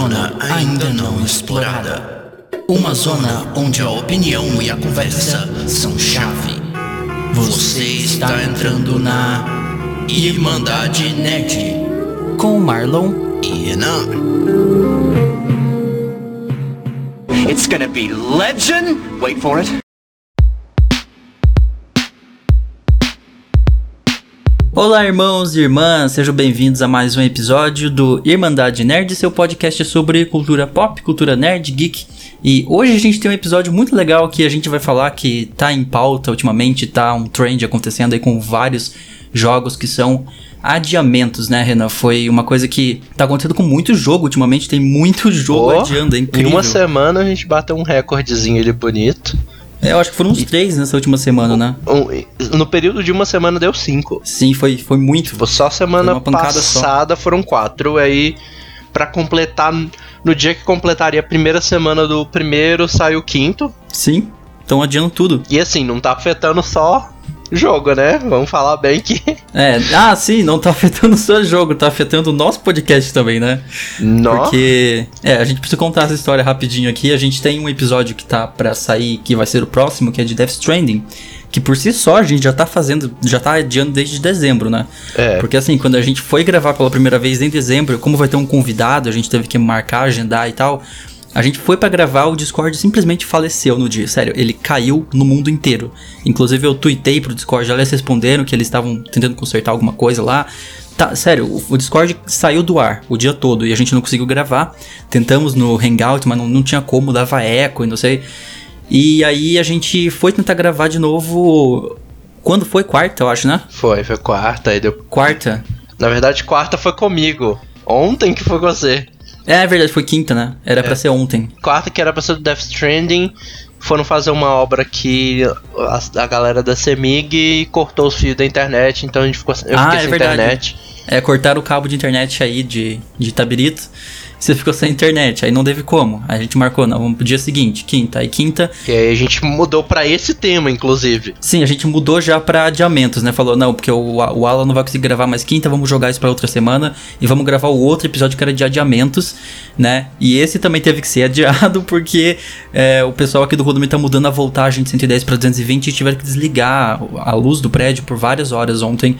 zona ainda não explorada. Uma zona onde a opinião e a conversa são chave. Você está entrando na Irmandade Nerd com Marlon e Renan. It's gonna be legend. Wait for it. Olá, irmãos e irmãs, sejam bem-vindos a mais um episódio do Irmandade Nerd, seu podcast sobre cultura pop, cultura nerd, geek. E hoje a gente tem um episódio muito legal que a gente vai falar que tá em pauta ultimamente, tá um trend acontecendo aí com vários jogos que são adiamentos, né, Renan? Foi uma coisa que tá acontecendo com muito jogo ultimamente, tem muito jogo oh, adiando, é incrível. Em uma semana a gente bateu um recordezinho ali bonito. É, eu acho que foram uns três nessa última semana, né? Um, no período de uma semana deu cinco. Sim, foi, foi muito. Tipo, só semana passada só. foram quatro. Aí, para completar, no dia que completaria a primeira semana do primeiro, saiu o quinto. Sim, estão adiando tudo. E assim, não tá afetando só jogo, né? Vamos falar bem que. É, ah, sim, não tá afetando só o jogo, tá afetando o nosso podcast também, né? Nossa. Porque, é, a gente precisa contar essa história rapidinho aqui. A gente tem um episódio que tá para sair, que vai ser o próximo, que é de Death Stranding. Que por si só a gente já tá fazendo, já tá adiando desde dezembro, né? É. Porque assim, quando a gente foi gravar pela primeira vez em dezembro, como vai ter um convidado, a gente teve que marcar, agendar e tal. A gente foi para gravar, o Discord simplesmente faleceu no dia. Sério, ele caiu no mundo inteiro. Inclusive eu tuitei pro Discord, eles responderam que eles estavam tentando consertar alguma coisa lá. Tá, sério, o, Discord saiu do ar o dia todo e a gente não conseguiu gravar. Tentamos no Hangout, mas não, não tinha como, dava eco e não sei. E aí a gente foi tentar gravar de novo. Quando foi? Quarta, eu acho, né? Foi, foi quarta, aí deu. Quarta? Na verdade, quarta foi comigo. Ontem que foi com você. É, é verdade, foi quinta, né? Era é. para ser ontem. Quarta que era pra ser do Death Stranding. Foram fazer uma obra que a, a galera da Semig cortou os fios da internet, então a gente ficou eu ah, fiquei é sem verdade. internet. É, cortaram o cabo de internet aí de, de Tabirito você ficou sem internet, aí não teve como. A gente marcou, não, vamos pro dia seguinte, quinta. Aí quinta. E aí a gente mudou para esse tema, inclusive. Sim, a gente mudou já pra adiamentos, né? Falou, não, porque o, o Alan não vai conseguir gravar mais quinta, vamos jogar isso pra outra semana e vamos gravar o outro episódio que era de adiamentos, né? E esse também teve que ser adiado porque é, o pessoal aqui do volume tá mudando a voltagem de 110 para 220 e tiveram que desligar a luz do prédio por várias horas ontem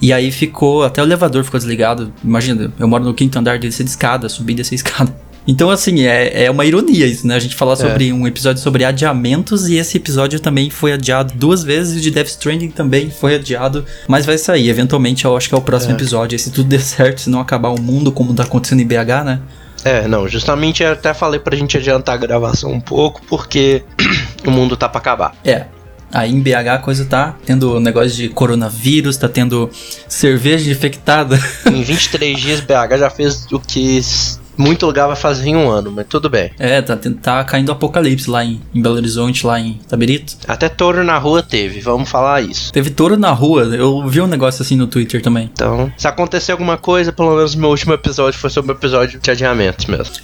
e aí ficou, até o elevador ficou desligado. Imagina, eu moro no quinto andar, descer de escada, subir dessa escada. Então, assim, é, é uma ironia isso, né? A gente falar é. sobre um episódio sobre adiamentos e esse episódio também foi adiado duas vezes. O de Death Stranding também foi adiado, mas vai sair. Eventualmente, eu acho que é o próximo é. episódio. E se tudo der certo, se não acabar o mundo como tá acontecendo em BH, né? É, não, justamente eu até falei pra gente adiantar a gravação um pouco, porque o mundo tá pra acabar. É, Aí em BH a coisa tá tendo negócio de coronavírus, tá tendo cerveja infectada. Em 23 dias BH já fez o que muito lugar vai fazer em um ano, mas tudo bem. É, tá, tá caindo apocalipse lá em, em Belo Horizonte, lá em Tabirito. Até touro na rua teve, vamos falar isso. Teve touro na rua, eu vi um negócio assim no Twitter também. Então, se acontecer alguma coisa, pelo menos meu último episódio foi sobre o episódio de adiamentos mesmo.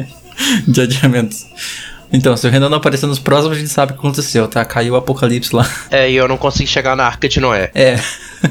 de adiamentos. Então, se o Renan não aparecer nos próximos, a gente sabe o que aconteceu, tá? Caiu o apocalipse lá. É, e eu não consegui chegar na Arca de Noé. É.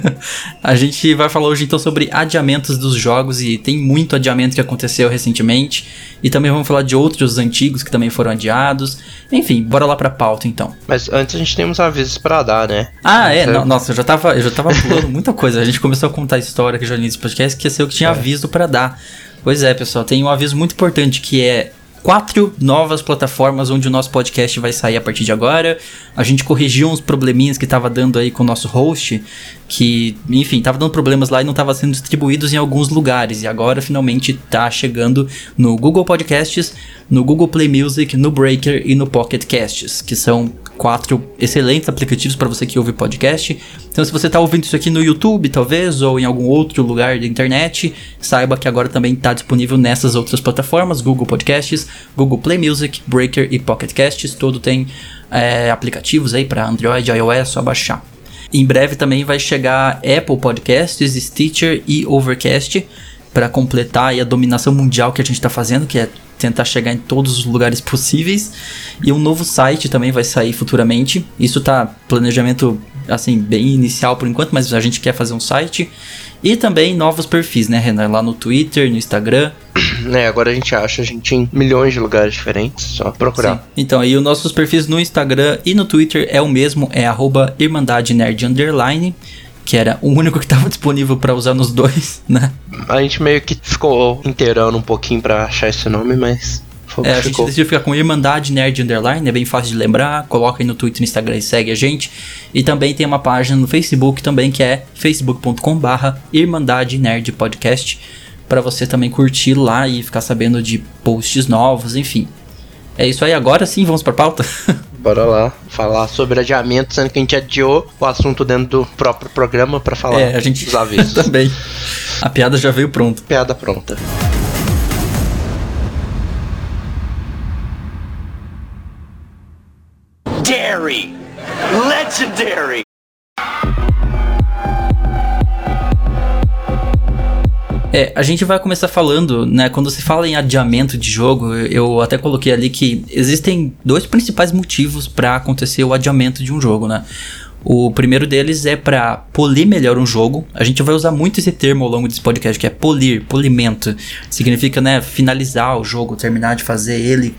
a gente vai falar hoje então sobre adiamentos dos jogos e tem muito adiamento que aconteceu recentemente. E também vamos falar de outros antigos que também foram adiados. Enfim, bora lá pra pauta então. Mas antes a gente tem uns avisos pra dar, né? Ah, é? Não, nossa, eu já tava, eu já tava pulando muita coisa. A gente começou a contar a história que já no início do podcast, esqueceu que tinha é. aviso para dar. Pois é, pessoal, tem um aviso muito importante que é quatro novas plataformas onde o nosso podcast vai sair a partir de agora. A gente corrigiu uns probleminhas que estava dando aí com o nosso host, que, enfim, tava dando problemas lá e não estava sendo distribuídos em alguns lugares. E agora finalmente está chegando no Google Podcasts, no Google Play Music, no Breaker e no Pocket Casts, que são quatro excelentes aplicativos para você que ouve podcast. Então, se você está ouvindo isso aqui no YouTube, talvez, ou em algum outro lugar da internet, saiba que agora também está disponível nessas outras plataformas: Google Podcasts, Google Play Music, Breaker e Pocket Casts. Todo tem é, aplicativos aí para Android, iOS, só baixar. Em breve também vai chegar Apple Podcasts, Stitcher e Overcast para completar a dominação mundial que a gente está fazendo, que é tentar chegar em todos os lugares possíveis. E um novo site também vai sair futuramente. Isso tá planejamento assim bem inicial por enquanto, mas a gente quer fazer um site. E também novos perfis, né, Renan? Lá no Twitter, no Instagram. É, agora a gente acha a gente em milhões de lugares diferentes, só procurar. Sim. Então, aí os nossos perfis no Instagram e no Twitter é o mesmo, é arroba Irmandade Nerd Underline que era o único que estava disponível para usar nos dois, né? A gente meio que ficou inteirando um pouquinho para achar esse nome, mas é, a gente decidiu ficar com Irmandade Nerd Underline, é bem fácil de lembrar. Coloca aí no Twitter, no Instagram e segue a gente. E também tem uma página no Facebook também que é facebook.com/barra Irmandade Nerd Podcast para você também curtir lá e ficar sabendo de posts novos, enfim. É isso aí, agora sim, vamos pra pauta? Bora lá, falar sobre adiamento, sendo que a gente adiou o assunto dentro do próprio programa para falar é, a gente dos avisos. também. A piada já veio pronta. Piada pronta. Legendary! É, a gente vai começar falando, né? Quando se fala em adiamento de jogo, eu até coloquei ali que existem dois principais motivos para acontecer o adiamento de um jogo, né? O primeiro deles é para polir melhor um jogo. A gente vai usar muito esse termo ao longo desse podcast, que é polir, polimento. Significa, né, finalizar o jogo, terminar de fazer ele.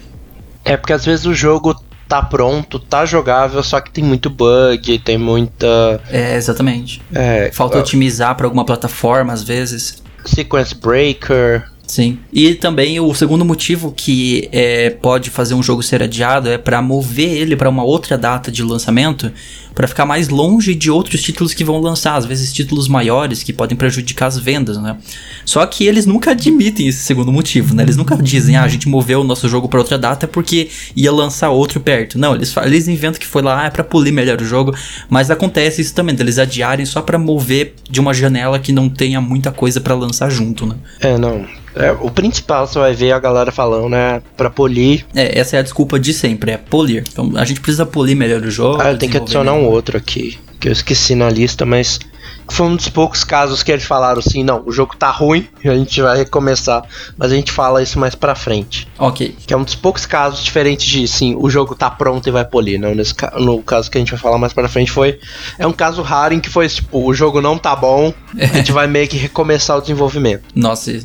É porque às vezes o jogo tá pronto, tá jogável, só que tem muito bug, tem muita. É, exatamente. É, Falta uh... otimizar para alguma plataforma às vezes. Sequence Breaker. Sim. E também o segundo motivo que é, pode fazer um jogo ser adiado é para mover ele para uma outra data de lançamento, para ficar mais longe de outros títulos que vão lançar, às vezes títulos maiores que podem prejudicar as vendas, né? Só que eles nunca admitem esse segundo motivo, né? Eles nunca dizem, ah, a gente moveu o nosso jogo para outra data porque ia lançar outro perto. Não, eles, eles inventam que foi lá ah, é para polir melhor o jogo, mas acontece isso também, eles adiarem só para mover de uma janela que não tenha muita coisa para lançar junto, né? É, não. É, o principal você vai ver a galera falando, né? Pra polir. É, essa é a desculpa de sempre, é polir. Então a gente precisa polir melhor o jogo. Ah, eu tenho que adicionar melhor. um outro aqui, que eu esqueci na lista, mas foi um dos poucos casos que eles falaram assim, não, o jogo tá ruim, a gente vai recomeçar, mas a gente fala isso mais pra frente. Ok. Que é um dos poucos casos diferentes de, sim, o jogo tá pronto e vai polir, não, nesse, no caso que a gente vai falar mais pra frente foi, é um caso raro em que foi, tipo, o jogo não tá bom, a gente vai meio que recomeçar o desenvolvimento. Nossa, eu,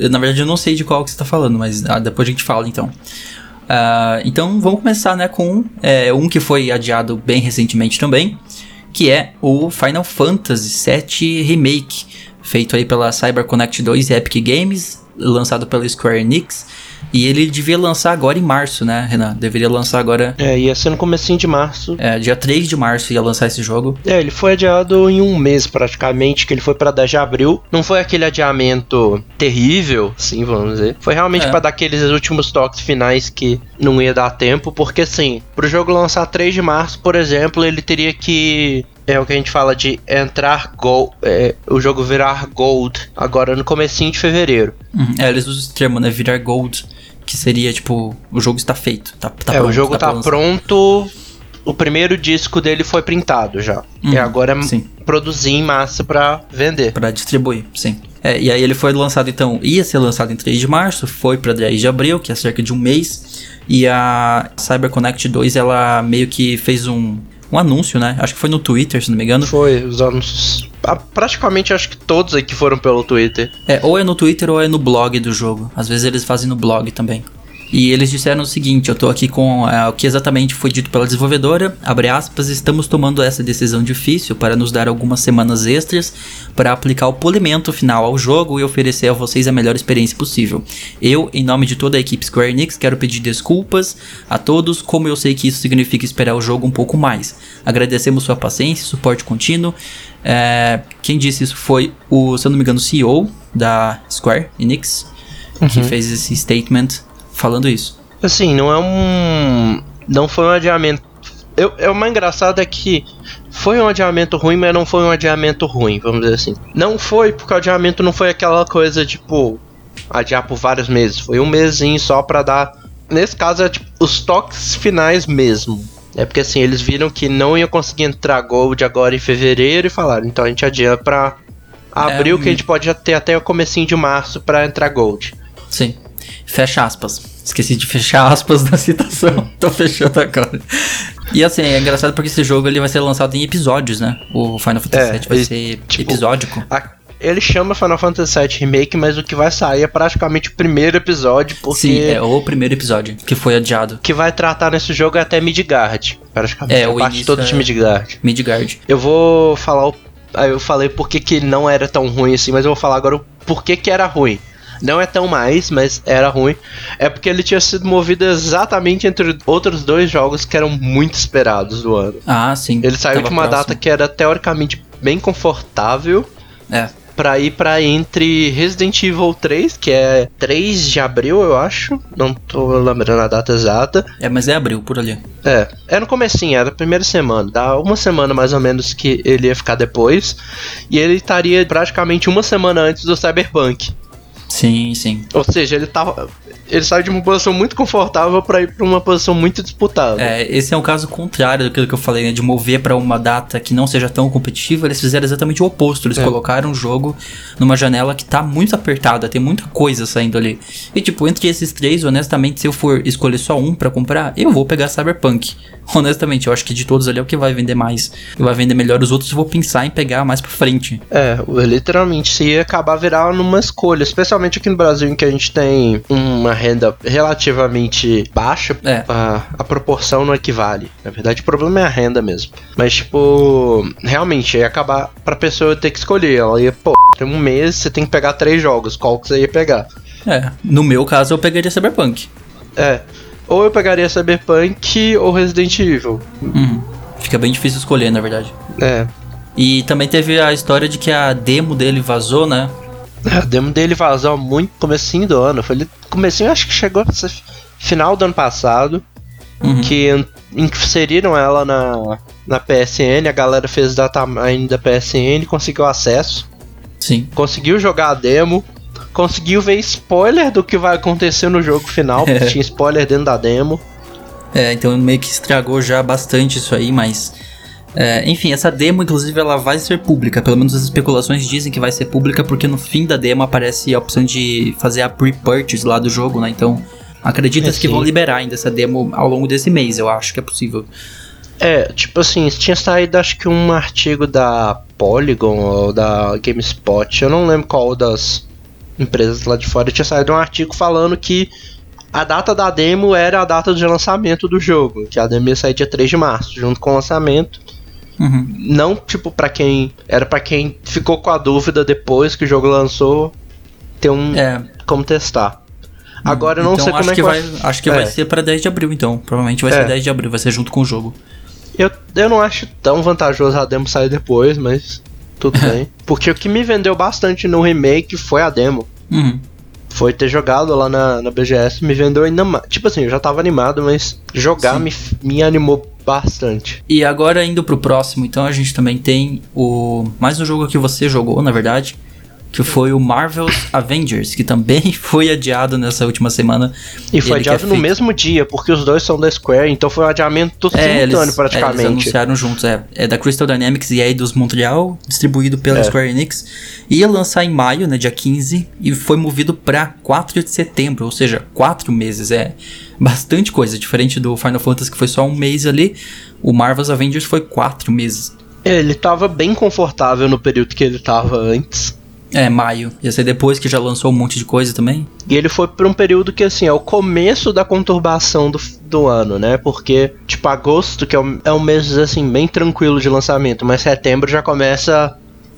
eu, na verdade eu não sei de qual que você tá falando, mas ah, depois a gente fala então. Uh, então vamos começar né, com é, um que foi adiado bem recentemente também, que é o Final Fantasy VII Remake, feito aí pela CyberConnect 2 e Epic Games, lançado pela Square Enix. E ele devia lançar agora em março, né, Renan? Deveria lançar agora. É, ia ser no comecinho de março. É, dia 3 de março ia lançar esse jogo. É, ele foi adiado em um mês praticamente, que ele foi para 10 de abril. Não foi aquele adiamento terrível, sim, vamos dizer. Foi realmente é. para dar aqueles últimos toques finais que não ia dar tempo, porque assim, pro jogo lançar 3 de março, por exemplo, ele teria que é o que a gente fala de entrar gold, é, o jogo virar gold agora no comecinho de fevereiro. Uhum. É, eles usam esse termo, né, virar gold, que seria tipo, o jogo está feito, tá, tá é, pronto. o jogo tá, tá pronto, o primeiro disco dele foi printado já. Uhum, e agora é sim. produzir em massa para vender. Para distribuir, sim. É, e aí ele foi lançado então, ia ser lançado em 3 de março, foi para 10 de abril, que é cerca de um mês. E a CyberConnect 2 ela meio que fez um um anúncio, né? Acho que foi no Twitter, se não me engano. Foi, os anúncios. Ah, praticamente acho que todos aqui foram pelo Twitter. É, ou é no Twitter ou é no blog do jogo. Às vezes eles fazem no blog também. E eles disseram o seguinte: eu tô aqui com é, o que exatamente foi dito pela desenvolvedora. Abre aspas, estamos tomando essa decisão difícil para nos dar algumas semanas extras para aplicar o polimento final ao jogo e oferecer a vocês a melhor experiência possível. Eu, em nome de toda a equipe Square Enix, quero pedir desculpas a todos, como eu sei que isso significa esperar o jogo um pouco mais. Agradecemos sua paciência e suporte contínuo. É, quem disse isso foi o, se eu não me engano, o CEO da Square Enix, uhum. que fez esse statement falando isso. Assim, não é um. Não foi um adiamento. Eu, é o mais engraçado é que foi um adiamento ruim, mas não foi um adiamento ruim, vamos dizer assim. Não foi porque o adiamento não foi aquela coisa tipo adiar por vários meses. Foi um mesinho só pra dar. Nesse caso é tipo os toques finais mesmo. É porque assim, eles viram que não ia conseguir entrar Gold agora em fevereiro e falaram, então a gente adia pra abril, é, que a gente pode ter até o comecinho de março para entrar Gold. Sim. Fecha aspas. Esqueci de fechar aspas na citação. Tô fechando agora. E assim, é engraçado porque esse jogo ele vai ser lançado em episódios, né? O Final Fantasy VII é, vai ser tipo, episódico. A, ele chama Final Fantasy VII Remake, mas o que vai sair é praticamente o primeiro episódio, porque Sim, é o primeiro episódio que foi adiado. que vai tratar nesse jogo é até Midgard. Praticamente É, a o parte toda é- de Midgard. Midgard. Eu vou falar o. Aí eu falei por que, que não era tão ruim assim, mas eu vou falar agora o porquê que era ruim. Não é tão mais, mas era ruim. É porque ele tinha sido movido exatamente entre outros dois jogos que eram muito esperados do ano. Ah, sim. Ele saiu Tava de uma próximo. data que era teoricamente bem confortável É. pra ir pra entre Resident Evil 3, que é 3 de abril, eu acho. Não tô lembrando a data exata. É, mas é abril, por ali. É, é no comecinho, era a primeira semana. Dá uma semana mais ou menos que ele ia ficar depois. E ele estaria praticamente uma semana antes do Cyberpunk. Sim, sim. Ou seja, ele tava. Ele saiu de uma posição muito confortável pra ir pra uma posição muito disputável. É, esse é um caso contrário daquilo que eu falei, né? De mover pra uma data que não seja tão competitiva, eles fizeram exatamente o oposto. Eles É. colocaram o jogo numa janela que tá muito apertada, tem muita coisa saindo ali. E, tipo, entre esses três, honestamente, se eu for escolher só um pra comprar, eu vou pegar Cyberpunk. Honestamente, eu acho que de todos ali é o que vai vender mais. E vai vender melhor os outros, eu vou pensar em pegar mais pra frente. É, literalmente, se acabar virar numa escolha, especialmente aqui no Brasil, em que a gente tem uma renda relativamente baixa, É. a, a proporção não equivale. Na verdade, o problema é a renda mesmo. Mas, tipo, realmente, ia acabar pra pessoa ter que escolher. Ela ia, pô, tem um mês, você tem que pegar três jogos, qual que você ia pegar? É, no meu caso, eu pegaria Cyberpunk. É, ou eu pegaria Cyberpunk ou Resident Evil. Uhum. Fica bem difícil escolher, na verdade. É. E também teve a história de que a demo dele vazou, né? A demo dele vazou muito comecinho do ano. Foi comecinho, acho que chegou a ser final do ano passado. Uhum. Que in- inseriram ela na, na PSN. A galera fez data mine da PSN, conseguiu acesso. Sim. Conseguiu jogar a demo. Conseguiu ver spoiler do que vai acontecer no jogo final. Porque tinha spoiler dentro da demo. É, então meio que estragou já bastante isso aí, mas. É, enfim, essa demo, inclusive, ela vai ser pública. Pelo menos as especulações dizem que vai ser pública, porque no fim da demo aparece a opção de fazer a pre-purchase lá do jogo, né? Então, acredita-se É, que vão liberar ainda essa demo ao longo desse mês, eu acho que é possível. É, tipo assim, tinha saído acho que um artigo da Polygon ou da GameSpot, eu não lembro qual das empresas lá de fora, tinha saído um artigo falando que a data da demo era a data de lançamento do jogo, que a demo ia sair dia 3 de março, junto com o lançamento. Uhum. Não, tipo, pra quem. Era pra quem ficou com a dúvida depois que o jogo lançou, ter um. É. como testar. Agora eu não então, sei como acho é que vai. Acho que É. vai ser pra 10 de abril, então. Provavelmente vai É. ser 10 de abril, vai ser junto com o jogo. Eu, eu não acho tão vantajoso a demo sair depois, mas tudo bem. Porque o que me vendeu bastante no remake foi a demo. Uhum. Foi ter jogado lá na, na BGS, me vendeu ainda mais. Tipo assim, eu já tava animado, mas jogar Sim. me, me animou bastante. E agora indo pro próximo, então a gente também tem o mais um jogo que você jogou, na verdade, que foi o Marvel's Avengers, que também foi adiado nessa última semana. E foi Ele é adiado no feito- mesmo dia, porque os dois são da Square, então foi um adiamento É, eles, simultâneo é, eles praticamente. anunciaram juntos, é, é da Crystal Dynamics e Eidos Montreal, distribuído pela É. Square Enix. Ia lançar em maio, né, dia 15, e foi movido pra 4 de setembro, ou seja, 4 meses, é bastante coisa, diferente do Final Fantasy que foi só um mês ali, o Marvel's Avengers foi 4 meses. Ele tava bem confortável no período que ele tava antes. É, maio. Ia ser depois que já lançou um monte de coisa também. E ele foi por um período que, assim, é o começo da conturbação do, do ano, né? Porque, tipo, agosto, que é um, é um mês, assim, bem tranquilo de lançamento, mas setembro já começa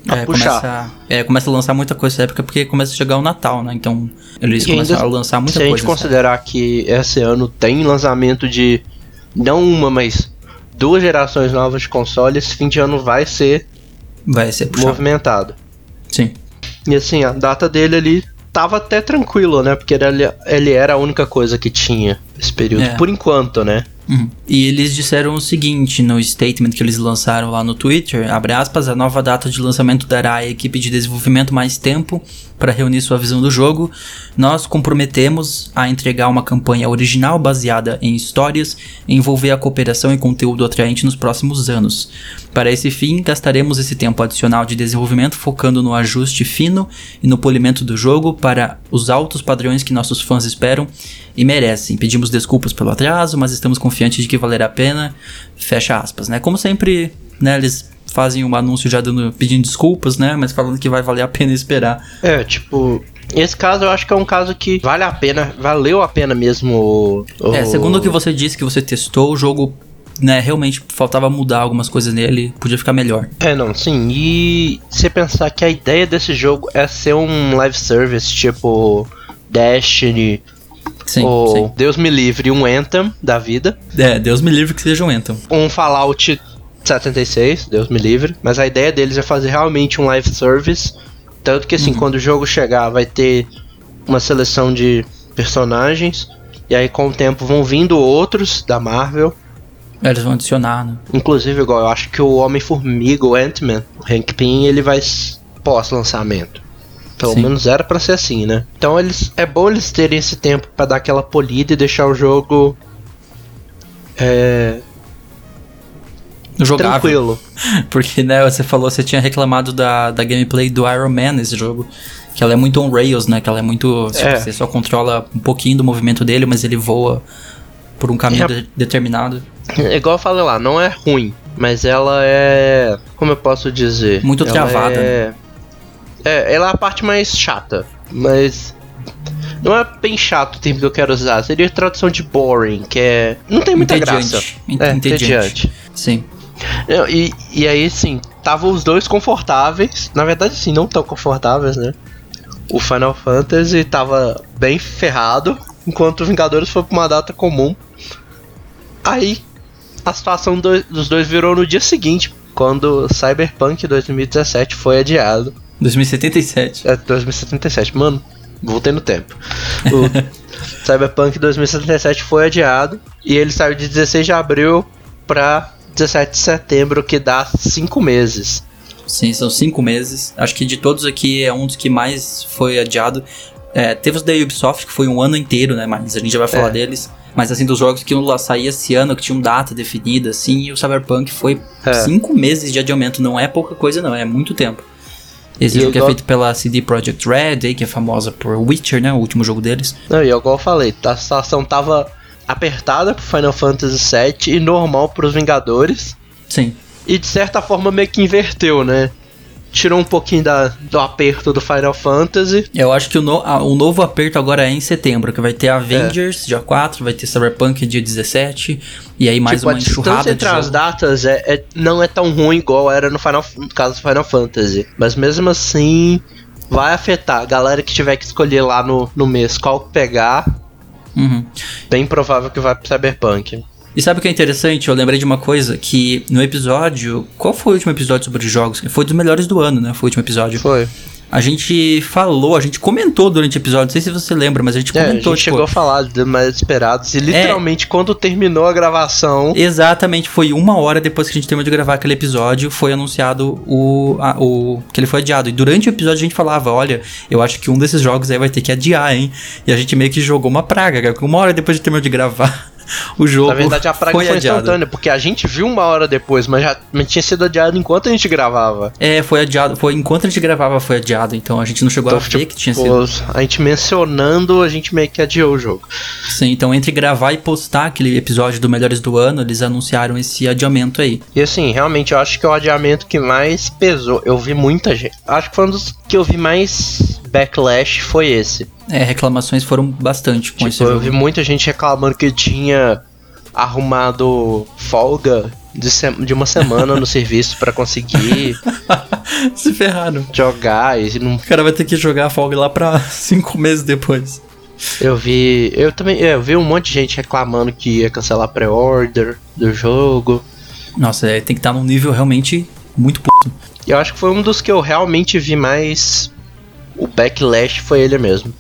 a é, puxar. Começa, é, começa a lançar muita coisa nessa época porque começa a chegar o Natal, né? Então eles E ainda, começam a lançar muita Se a coisa. gente nessa considerar que esse ano tem lançamento de, não uma, mas duas gerações novas de console, esse fim de ano vai ser época. Vai ser puxado. movimentado. Sim. E assim, a data dele ali tava até tranquilo, né? Porque ele, ele era a única coisa que tinha esse período, É. por enquanto, né? Uhum. E eles disseram o seguinte no statement que eles lançaram lá no Twitter, abre aspas, a nova data de lançamento dará à equipe de desenvolvimento mais tempo para reunir sua visão do jogo. Nós comprometemos a entregar uma campanha original baseada em histórias e envolver a cooperação e conteúdo atraente nos próximos anos. Para esse fim, gastaremos esse tempo adicional de desenvolvimento focando no ajuste fino e no polimento do jogo para os altos padrões que nossos fãs esperam e merecem. Pedimos desculpas pelo atraso, mas estamos confiantes de que valerá a pena. Fecha aspas, né? Como sempre, né, eles fazem um anúncio já dando, pedindo desculpas, né? Mas falando que vai valer a pena esperar. É, tipo, esse caso eu acho que é um caso que vale a pena, valeu a pena mesmo. o- É, segundo o que você disse que você testou, o jogo, né, realmente faltava mudar algumas coisas nele, podia ficar melhor. É, não, sim. E você pensar que a ideia desse jogo é ser um live service, tipo Destiny Sim, ou sim. Deus me livre, um Anthem da vida, É, Deus me livre que seja um Anthem. um Fallout 76, Deus me livre. Mas a ideia deles é fazer realmente um live service. Tanto que assim, quando o jogo chegar, vai ter uma seleção de personagens. E aí com o tempo vão vindo outros da Marvel. É, Eles vão adicionar, né? Inclusive, igual eu acho que o Homem-Formiga, o Ant-Man, o Hank Pym, ele vai pós-lançamento. Pelo Sim. menos era pra ser assim, né? Então eles é bom eles terem esse tempo pra dar aquela polida e deixar o jogo é, Jogável. tranquilo. Porque, né, você falou, você tinha reclamado da, da gameplay do Iron Man nesse jogo. Que ela é muito on rails, né? Que ela é muito. É. Você só controla um pouquinho do movimento dele, mas ele voa por um caminho É. de- determinado. É igual eu falei lá, não é ruim, mas ela é. Como eu posso dizer? Muito Ela travada, É, é, ela é a parte mais chata, mas. Não é bem chato o termo que eu quero usar, seria tradução de boring, que é. Não tem muita Entediante. graça. Ent- É, entediante. entediante. Sim. Não, E, e aí, sim, estavam os dois confortáveis. Na verdade, sim, não tão confortáveis, né? O Final Fantasy tava bem ferrado, enquanto o Vingadores foi pra uma data comum. Aí, a situação do- dos dois virou no dia seguinte, quando Cyberpunk 2017 foi adiado. 2077. É, 2077, mano, voltei no tempo. O Cyberpunk 2077 foi adiado e ele saiu de 16 de abril pra 17 de setembro, que dá 5 meses. Sim, são cinco meses. Acho que de todos aqui é um dos que mais foi adiado. É, teve os da Ubisoft, que foi um ano inteiro, né? Mas a gente já vai falar É. deles. Mas assim, dos jogos que iam lá sair esse ano, que tinham data definida, assim, e o Cyberpunk foi É. cinco meses de adiamento. Não é pouca coisa, não, é muito tempo. Esse E jogo que é feito pela CD Projekt Red, aí, que é famosa por Witcher, né? O último jogo deles. Não, e igual eu falei, a situação tava apertada pro Final Fantasy VII e normal pros Vingadores. Sim. E de certa forma meio que inverteu, né? Tirou um pouquinho da, do aperto do Final Fantasy. Eu acho que o, no- a- o novo aperto agora é em setembro, que vai ter Avengers dia 4, vai ter Cyberpunk dia 17, e aí mais tipo, uma a enxurrada de entre as datas é, é- não é tão ruim igual era no, Final, no caso do Final Fantasy. Mas mesmo assim, vai afetar. A galera que tiver que escolher lá no, no mês qual pegar, Uhum. bem provável que vai pro Cyberpunk. E sabe o que é interessante? Eu lembrei de uma coisa que no episódio. Qual foi o último episódio sobre jogos? Foi dos melhores do ano, né? Foi o último episódio. Foi. A gente falou, a gente comentou durante o episódio, não sei se você lembra, mas a gente É, a comentou, gente tipo. chegou a falar de mais esperados. E literalmente, quando terminou a gravação. Exatamente, foi uma hora depois que a gente terminou de gravar aquele episódio, foi anunciado o, a- o que ele foi adiado. E durante o episódio a gente falava, olha, eu acho que um desses jogos aí vai ter que adiar, hein? E a gente meio que jogou uma praga, cara, uma hora depois de terminar de gravar o jogo Na verdade, a praga foi, foi, adiado. instantânea, porque a gente viu uma hora depois, mas já mas tinha sido adiado enquanto a gente gravava. É, foi adiado, foi enquanto a gente gravava foi adiado, então a gente não chegou a ver tipo, que tinha sido. a gente mencionando, a gente meio que adiou o jogo. Sim, então entre gravar e postar aquele episódio do Melhores do Ano, eles anunciaram esse adiamento aí. E assim, realmente, eu acho que é o adiamento que mais pesou. Eu vi muita gente. Acho que foi um dos que eu vi mais backlash foi esse. É, reclamações foram bastante com esse Tipo, eu jogo. vi muita gente reclamando que tinha arrumado folga de, de uma semana no serviço pra conseguir Se ferraram. jogar e não O cara vai ter que jogar a folga lá pra cinco meses depois. Eu vi. Eu também. é, Eu vi um monte de gente reclamando que ia cancelar pré-order do jogo. Nossa, é, tem que estar num nível realmente muito puto. Eu acho que foi um dos que eu realmente vi mais. O backlash foi ele mesmo.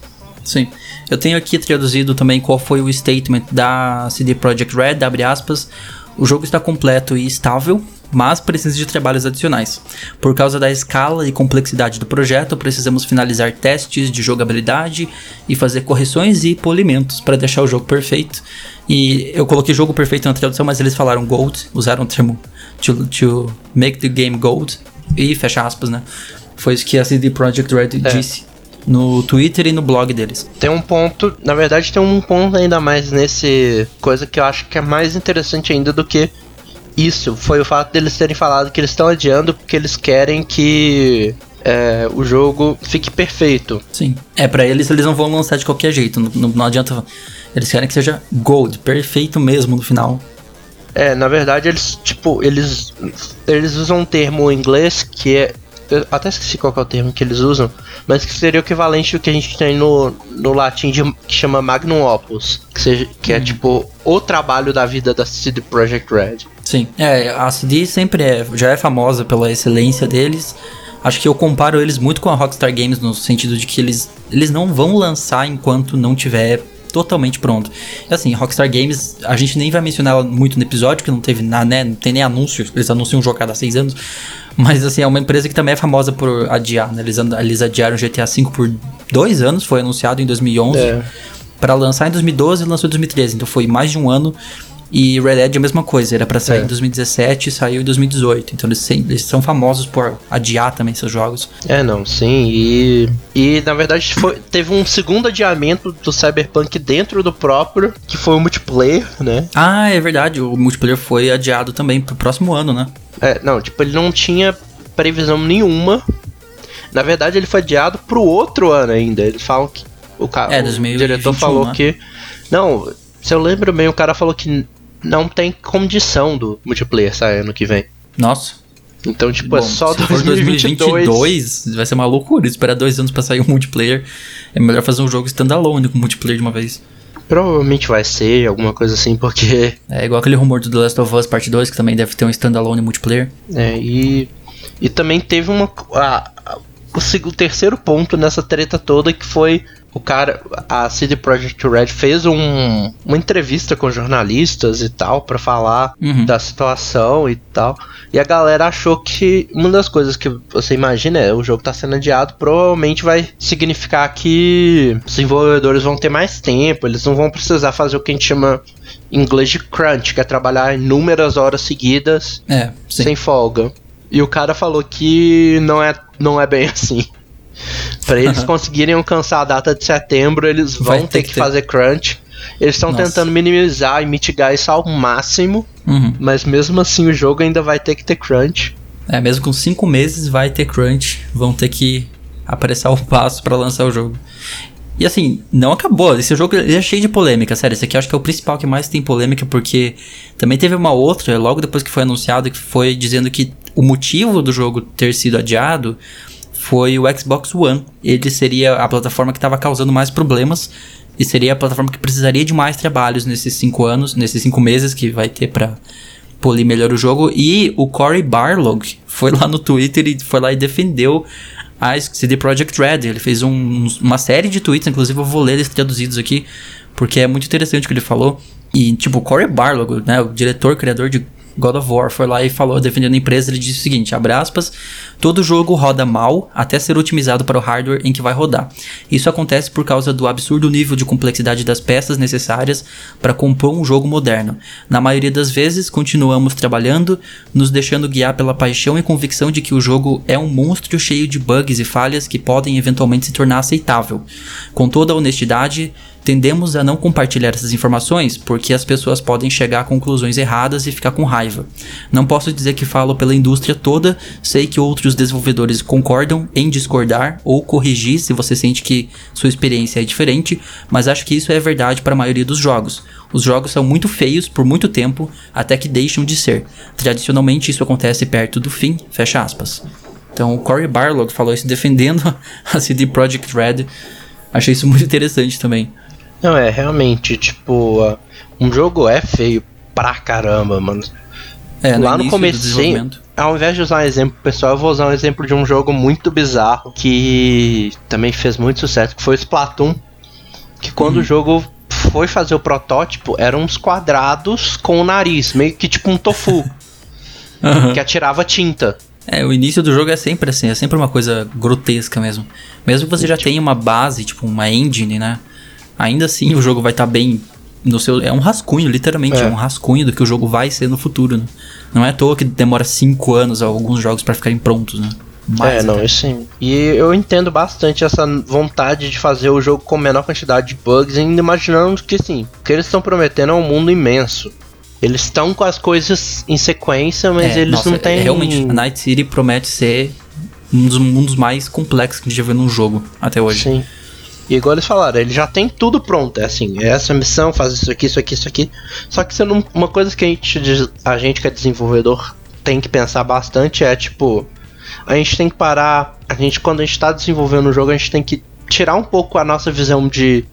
Sim. Eu tenho aqui traduzido também qual foi o statement da CD Projekt Red, abre aspas. O jogo está completo e estável, mas precisa de trabalhos adicionais. Por causa da escala e complexidade do projeto, precisamos finalizar testes de jogabilidade e fazer correções e polimentos para deixar o jogo perfeito. E eu coloquei jogo perfeito na tradução, mas eles falaram gold, usaram o termo to, to make the game gold e fecha aspas, né? Foi isso que a CD Projekt Red É. disse no Twitter e no blog deles. Tem um ponto. Na verdade, tem um ponto ainda mais nesse. Coisa que eu acho que é mais interessante ainda do que isso, foi o fato deles terem falado que eles estão adiando porque eles querem que é, o jogo fique perfeito. Sim. É, pra eles, eles não vão lançar de qualquer jeito. Não, não adianta. Eles querem que seja gold, perfeito mesmo no final. É, na verdade, eles, tipo, eles. Eles usam um termo em inglês que é. Eu até esqueci qual é o termo que eles usam, mas que seria o equivalente ao que a gente tem no, no latim de, que chama Magnum Opus, que, seja, que é tipo o trabalho da vida da CD Projekt Red. Sim. É, a CD sempre é, já é famosa pela excelência deles. Acho que eu comparo eles muito com a Rockstar Games no sentido de que eles, eles não vão lançar enquanto não tiver totalmente pronto. E assim, Rockstar Games, a gente nem vai mencionar ela muito no episódio, que não teve nada, né? Não tem nem anúncio, eles anunciam um jogo a cada seis anos. Mas assim, é uma empresa que também é famosa por adiar, né? Eles, eles adiaram GTA V por dois anos, foi anunciado em 2011. É. Para lançar em 2012 e lançou em 2013, então foi mais de um ano e Red Dead é a mesma coisa, era para sair é. em 2017 e saiu em 2018. Então eles, eles, são famosos por adiar também seus jogos. É, não, sim. E, e na verdade foi, teve um segundo adiamento do Cyberpunk dentro do próprio, que foi o multiplayer, né? Ah, é verdade. O multiplayer foi adiado também pro próximo ano, né? É, não, tipo, ele não tinha previsão nenhuma. Na verdade, ele foi adiado pro outro ano ainda. Eles falam que. O, cara, é, o diretor falou né? que. Não, se eu lembro bem, o cara falou que não tem condição do multiplayer sair ano que vem. Nossa. Então, tipo, é Bom, é só se 2022. 2022. Vai ser uma loucura esperar dois anos pra sair um multiplayer. É melhor fazer um jogo standalone com multiplayer de uma vez. Provavelmente vai ser alguma coisa assim, porque. É igual aquele rumor do The Last of Us Part 2, que também deve ter um standalone multiplayer. É, e. E também teve uma. A, a, o, o terceiro ponto nessa treta toda que foi o cara, a CD Projekt Red fez um, uma entrevista com jornalistas e tal para falar uhum. da situação e tal. E a galera achou que uma das coisas que você imagina é o jogo tá sendo adiado, provavelmente vai significar que os desenvolvedores vão ter mais tempo, eles não vão precisar fazer o que a gente chama em inglês de crunch, que é trabalhar inúmeras horas seguidas é, sem folga. E o cara falou que não é, não é bem assim. Para eles conseguirem alcançar a data de setembro, eles vão ter, ter, que, ter. fazer crunch. Eles estão tentando minimizar e mitigar isso ao máximo, uhum. mas mesmo assim o jogo ainda vai ter que ter crunch. É, mesmo com cinco meses vai ter crunch, vão ter que apressar o passo para lançar o jogo. E assim, não acabou. Esse jogo ele é cheio de polêmica, sério. Esse aqui eu acho que é o principal que mais tem polêmica, porque também teve uma outra, logo depois que foi anunciado, que foi dizendo que o motivo do jogo ter sido adiado foi o Xbox One. Ele seria a plataforma que estava causando mais problemas e seria a plataforma que precisaria de mais trabalhos nesses cinco anos, nesses cinco meses que vai ter para polir melhor o jogo. E o Cory Barlog foi lá no Twitter e foi lá e defendeu a CD Projekt Red. Ele fez um, uma série de tweets, inclusive eu vou ler eles traduzidos aqui, porque é muito interessante o que ele falou. E, tipo, o Cory Barlog, né, o diretor, criador de God of War foi lá e falou, defendendo a empresa, ele disse o seguinte, abre aspas, todo jogo roda mal até ser otimizado para o hardware em que vai rodar. Isso acontece por causa do absurdo nível de complexidade das peças necessárias para compor um jogo moderno. Na maioria das vezes, continuamos trabalhando, nos deixando guiar pela paixão e convicção de que o jogo é um monstro cheio de bugs e falhas que podem eventualmente se tornar aceitável. Com toda a honestidade, Tendemos a não compartilhar essas informações porque as pessoas podem chegar a conclusões erradas e ficar com raiva. Não posso dizer que falo pela indústria toda, sei que outros desenvolvedores concordam em discordar ou corrigir se você sente que sua experiência é diferente, mas acho que isso é verdade para a maioria dos jogos. Os jogos são muito feios por muito tempo até que deixam de ser. Tradicionalmente isso acontece perto do fim, fecha aspas. Então o Cory Barlog falou isso defendendo a CD Projekt Red. Achei isso muito interessante também. Não, é realmente, tipo, um jogo é feio pra caramba, mano. É, Lá no, no começo, ao invés de usar um exemplo pessoal, eu vou usar um exemplo de um jogo muito bizarro que também fez muito sucesso, que foi o Splatoon. Que quando uhum. o jogo foi fazer o protótipo, eram uns quadrados com o nariz, meio que tipo um tofu. uhum. Que atirava tinta. É, o início do jogo é sempre assim, é sempre uma coisa grotesca mesmo. Mesmo que você já tipo... tenha uma base, tipo uma engine, né? Ainda assim o jogo vai estar tá bem no seu. É um rascunho, literalmente, é. é. um rascunho do que o jogo vai ser no futuro, né? Não é à toa que demora 5 anos alguns jogos para ficarem prontos, né? Mais é, não, sim. E eu entendo bastante essa vontade de fazer o jogo com menor quantidade de bugs, ainda imaginando que sim, o que eles estão prometendo é um mundo imenso. Eles estão com as coisas em sequência, mas É, eles nossa, não têm. é, Realmente, a Night City promete ser um dos mundos mais complexos que a gente já viu num jogo até hoje. Sim. E igual eles falaram, ele já tem tudo pronto. É assim, é essa missão, faz isso aqui, isso aqui, isso aqui. Só que não, uma coisa que a gente, a gente que é desenvolvedor tem que pensar bastante é tipo. A gente tem que parar. A gente, quando a gente tá desenvolvendo um jogo, a gente tem que tirar um pouco a nossa visão de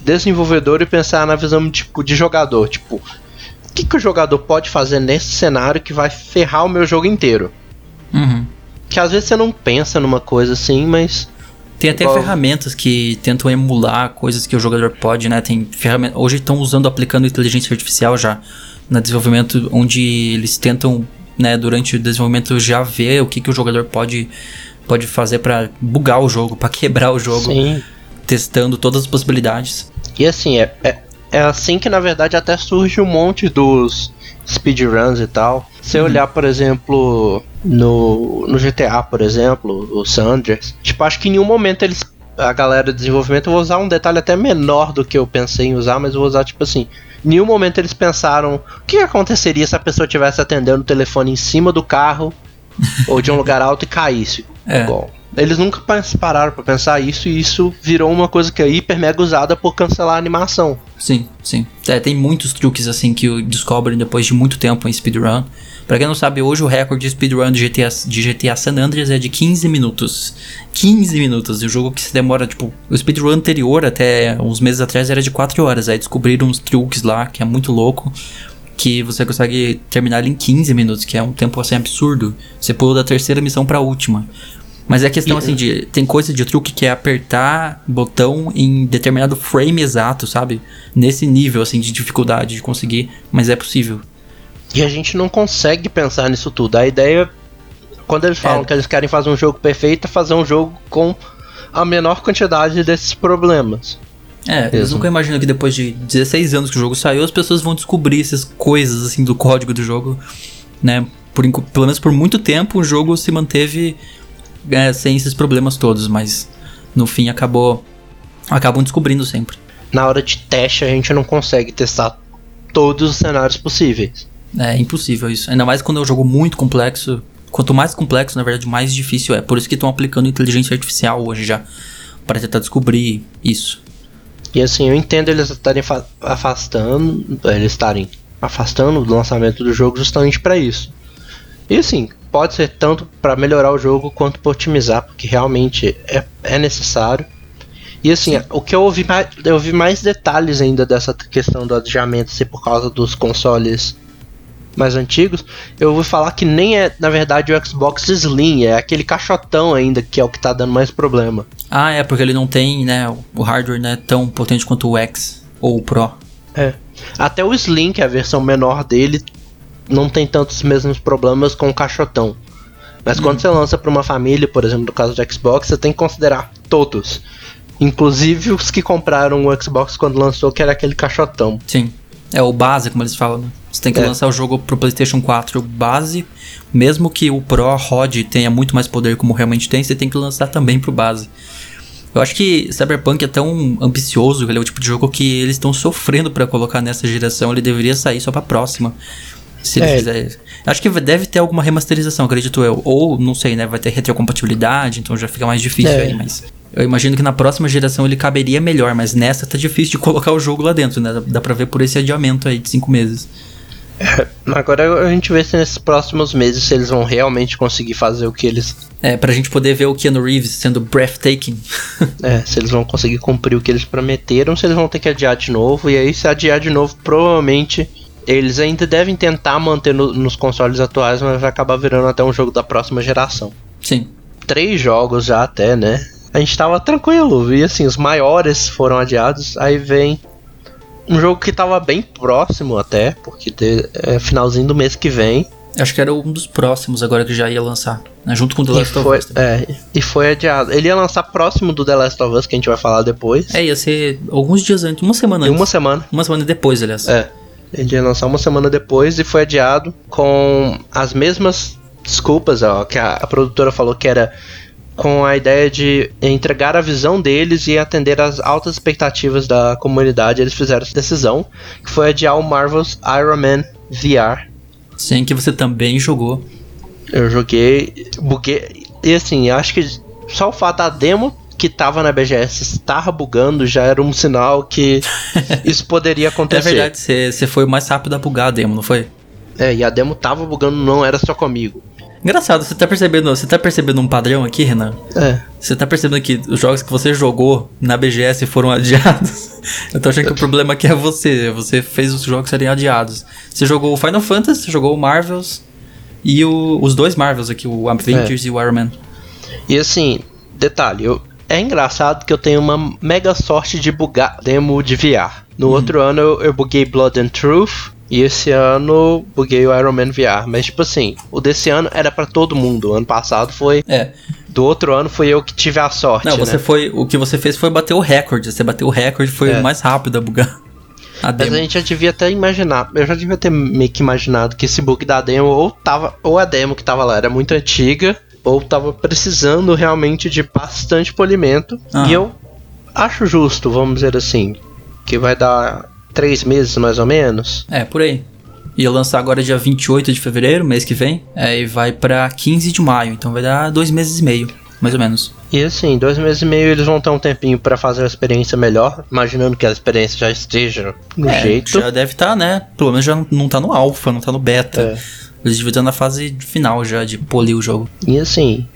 desenvolvedor e pensar na visão tipo, de jogador. Tipo, o que, que o jogador pode fazer nesse cenário que vai ferrar o meu jogo inteiro? Uhum. Que às vezes você não pensa numa coisa assim, mas. Tem até Igual- ferramentas que tentam emular coisas que o jogador pode, né? Tem ferramentas. Hoje estão usando, aplicando inteligência artificial já no desenvolvimento, onde eles tentam, né, durante o desenvolvimento já ver o que, que o jogador pode, pode fazer pra bugar o jogo, pra quebrar o jogo, Sim. testando todas as possibilidades. E assim, é, é, é assim que na verdade até surge um monte dos speedruns e tal. Se olhar, por exemplo, no, no GTA, por exemplo, o Sanders, tipo, acho que em nenhum momento eles. A galera de desenvolvimento, eu vou usar um detalhe até menor do que eu pensei em usar, mas eu vou usar tipo assim. Em nenhum momento eles pensaram o que aconteceria se a pessoa estivesse atendendo o telefone em cima do carro ou de um lugar alto e caísse. É. Bom, eles nunca pararam pra pensar isso e isso virou uma coisa que é hiper mega usada por cancelar a animação. Sim, sim. É, tem muitos truques assim que descobrem depois de muito tempo em speedrun. Pra quem não sabe, hoje o recorde de speedrun de GTA, de GTA San Andreas é de 15 minutos. 15 minutos. E o jogo que se demora, tipo, o speedrun anterior, até uns meses atrás, era de 4 horas. Aí descobriram uns truques lá, que é muito louco. Que você consegue terminar ele em 15 minutos, que é um tempo assim absurdo. Você pulou da terceira missão pra última. Mas é questão E- assim de. Tem coisa de truque que é apertar botão em determinado frame exato, sabe? Nesse nível assim de dificuldade de conseguir, mas é possível. E a gente não consegue pensar nisso tudo. A ideia, quando eles falam É. que eles querem fazer um jogo perfeito, é fazer um jogo com a menor quantidade desses problemas. É, eles Mesmo. nunca imaginam que depois de 16 anos que o jogo saiu, as pessoas vão descobrir essas coisas assim do código do jogo, né? Por, pelo menos por muito tempo o jogo se manteve é, sem esses problemas todos, mas no fim acabou acabam descobrindo sempre. Na hora de teste, a gente não consegue testar todos os cenários possíveis. É impossível isso. Ainda mais quando é um jogo muito complexo. Quanto mais complexo, na verdade, mais difícil é. Por isso que estão aplicando inteligência artificial hoje já. Para tentar descobrir isso. E assim, eu entendo eles estarem fa- afastando, eles estarem afastando o lançamento do jogo justamente para isso. E assim, pode ser tanto para melhorar o jogo quanto para otimizar, porque realmente é, é necessário. E assim, o que eu ouvi mais, eu ouvi mais detalhes ainda dessa questão do adiamento ser por causa dos consoles mais antigos. Eu ouvi falar que nem é, na verdade, o Xbox Slim, é aquele caixotão ainda que é o que tá dando mais problema. Ah, é, porque ele não tem, né? O hardware não é tão potente quanto o X ou o Pro. É. Até o Slim, que é a versão menor dele, não tem tantos mesmos problemas com o caixotão. Mas quando você lança para uma família, por exemplo, no caso do Xbox, você tem que considerar todos. Inclusive os que compraram o Xbox quando lançou, que era aquele caixotão. Sim. É o base, como eles falam, né? Você tem que É. lançar o jogo pro PlayStation 4 base, mesmo que o Pro rode tenha muito mais poder como realmente tem, você tem que lançar também pro base. Eu acho que Cyberpunk é tão ambicioso, ele é o tipo de jogo que eles estão sofrendo pra colocar nessa geração, ele deveria sair só pra próxima. Se ele É. fizer. Acho que deve ter alguma remasterização, acredito eu. Ou, não sei, né? Vai ter retrocompatibilidade, então já fica mais difícil É. aí, mas. Eu imagino que na próxima geração ele caberia melhor, mas nessa tá difícil de colocar o jogo lá dentro, né? Dá- Dá pra ver por esse adiamento aí de cinco meses. Agora a gente vê se nesses próximos meses se eles vão realmente conseguir fazer o que eles. É, pra gente poder ver o Keanu Reeves sendo breathtaking. É, se eles vão conseguir cumprir o que eles prometeram, se eles vão ter que adiar de novo. E aí, se adiar de novo, provavelmente eles ainda devem tentar manter no- nos consoles atuais, mas vai acabar virando até um jogo da próxima geração. Sim. três jogos já até, né? A gente tava tranquilo, e assim, os maiores foram adiados, aí vem um jogo que tava bem próximo até, porque é finalzinho do mês que vem. Acho que era um dos próximos agora que já ia lançar. Né? Junto com The E Last of foi, Us. também. é, e foi adiado. Ele ia lançar próximo do The Last of Us, que a gente vai falar depois. É, ia ser alguns dias antes, uma semana em antes. uma semana. Uma semana depois, aliás. É. Ele ia lançar uma semana depois e foi adiado com as mesmas desculpas, ó, que a, a produtora falou que era com a ideia de entregar a visão deles e atender às altas expectativas da comunidade. Eles fizeram essa decisão, que foi adiar o Marvel's Iron Man VR. Sim, que você também jogou. Eu joguei, buguei. E assim, acho que só o fato da demo que tava na BGS estar bugando já era um sinal que isso poderia É acontecer. verdade, você foi o mais rápido a bugar a demo, não foi? É, e a demo tava bugando, não era só comigo. Engraçado, você tá percebendo, você tá percebendo um padrão aqui, Renan? É. Você tá percebendo que os jogos que você jogou na BGS foram adiados? Eu tô achando que o problema aqui é você. Você fez os jogos serem adiados. Você jogou o Final Fantasy, você jogou o Marvels e o- os dois Marvels aqui, o Avengers e o Iron Man. E assim, detalhe, eu, é engraçado que eu tenho uma mega sorte de bugar demo de VR. No outro ano eu, eu buguei Blood and Truth. E esse ano buguei o Iron Man VR. Mas tipo assim, o desse ano era pra todo mundo. O ano passado foi. É. Do outro ano foi eu que tive a sorte. Não, você né? foi. O que você fez foi bater o recorde. Você bateu o recorde, foi É. o mais rápido a bugar. A Mas demo. a gente já devia até imaginar. Eu já devia ter meio que imaginado que esse bug da demo ou tava. Ou a demo que tava lá era muito antiga. Ou tava precisando realmente de bastante polimento. Aham. E eu acho justo, vamos dizer assim. Que vai dar três meses mais ou menos. É, por aí. Ia lançar agora dia 28 de fevereiro, mês que vem. É, e vai pra 15 de maio. Então vai dar dois meses e meio, mais ou menos. E assim, dois meses e meio eles vão ter um tempinho pra fazer uma experiência melhor. Imaginando que a experiência já esteja no É, jeito. Já deve estar, né? Pelo menos já não- tá no alpha, não tá no beta. É. Eles deviam estar na fase final já de polir o jogo. E assim,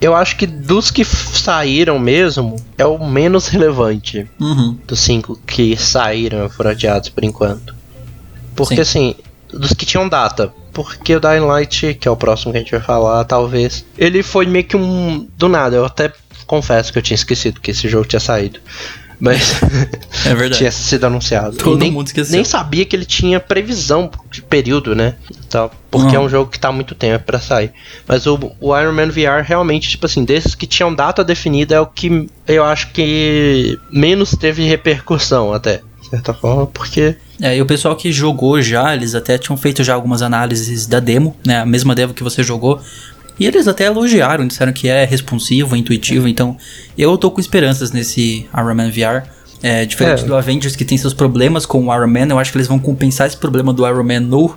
eu acho que dos que saíram mesmo, é o menos relevante. Uhum. dos cinco que saíram e foram adiados por enquanto. Porque Sim. assim, dos que tinham data. Porque o Dying Light, que é o próximo que a gente vai falar, talvez. Ele foi meio que um. Do nada, eu até confesso que eu tinha esquecido que esse jogo tinha saído. Mas É verdade. tinha sido anunciado. Todo nem, mundo esqueceu. Nem sabia que ele tinha previsão de período, né? Então, porque é um jogo que tá há muito tempo pra sair. Mas o, o Iron Man VR realmente, tipo assim, desses que tinham data definida, é o que eu acho que menos teve repercussão até. De certa forma, porque. É, e o pessoal que jogou já, eles até tinham feito já algumas análises da demo, né? A mesma demo que você jogou. E eles até elogiaram, disseram que é responsivo, intuitivo. Então, eu tô com esperanças nesse Iron Man VR. É, diferente É. do Avengers, que tem seus problemas com o Iron Man, eu acho que eles vão compensar esse problema do Iron Man no,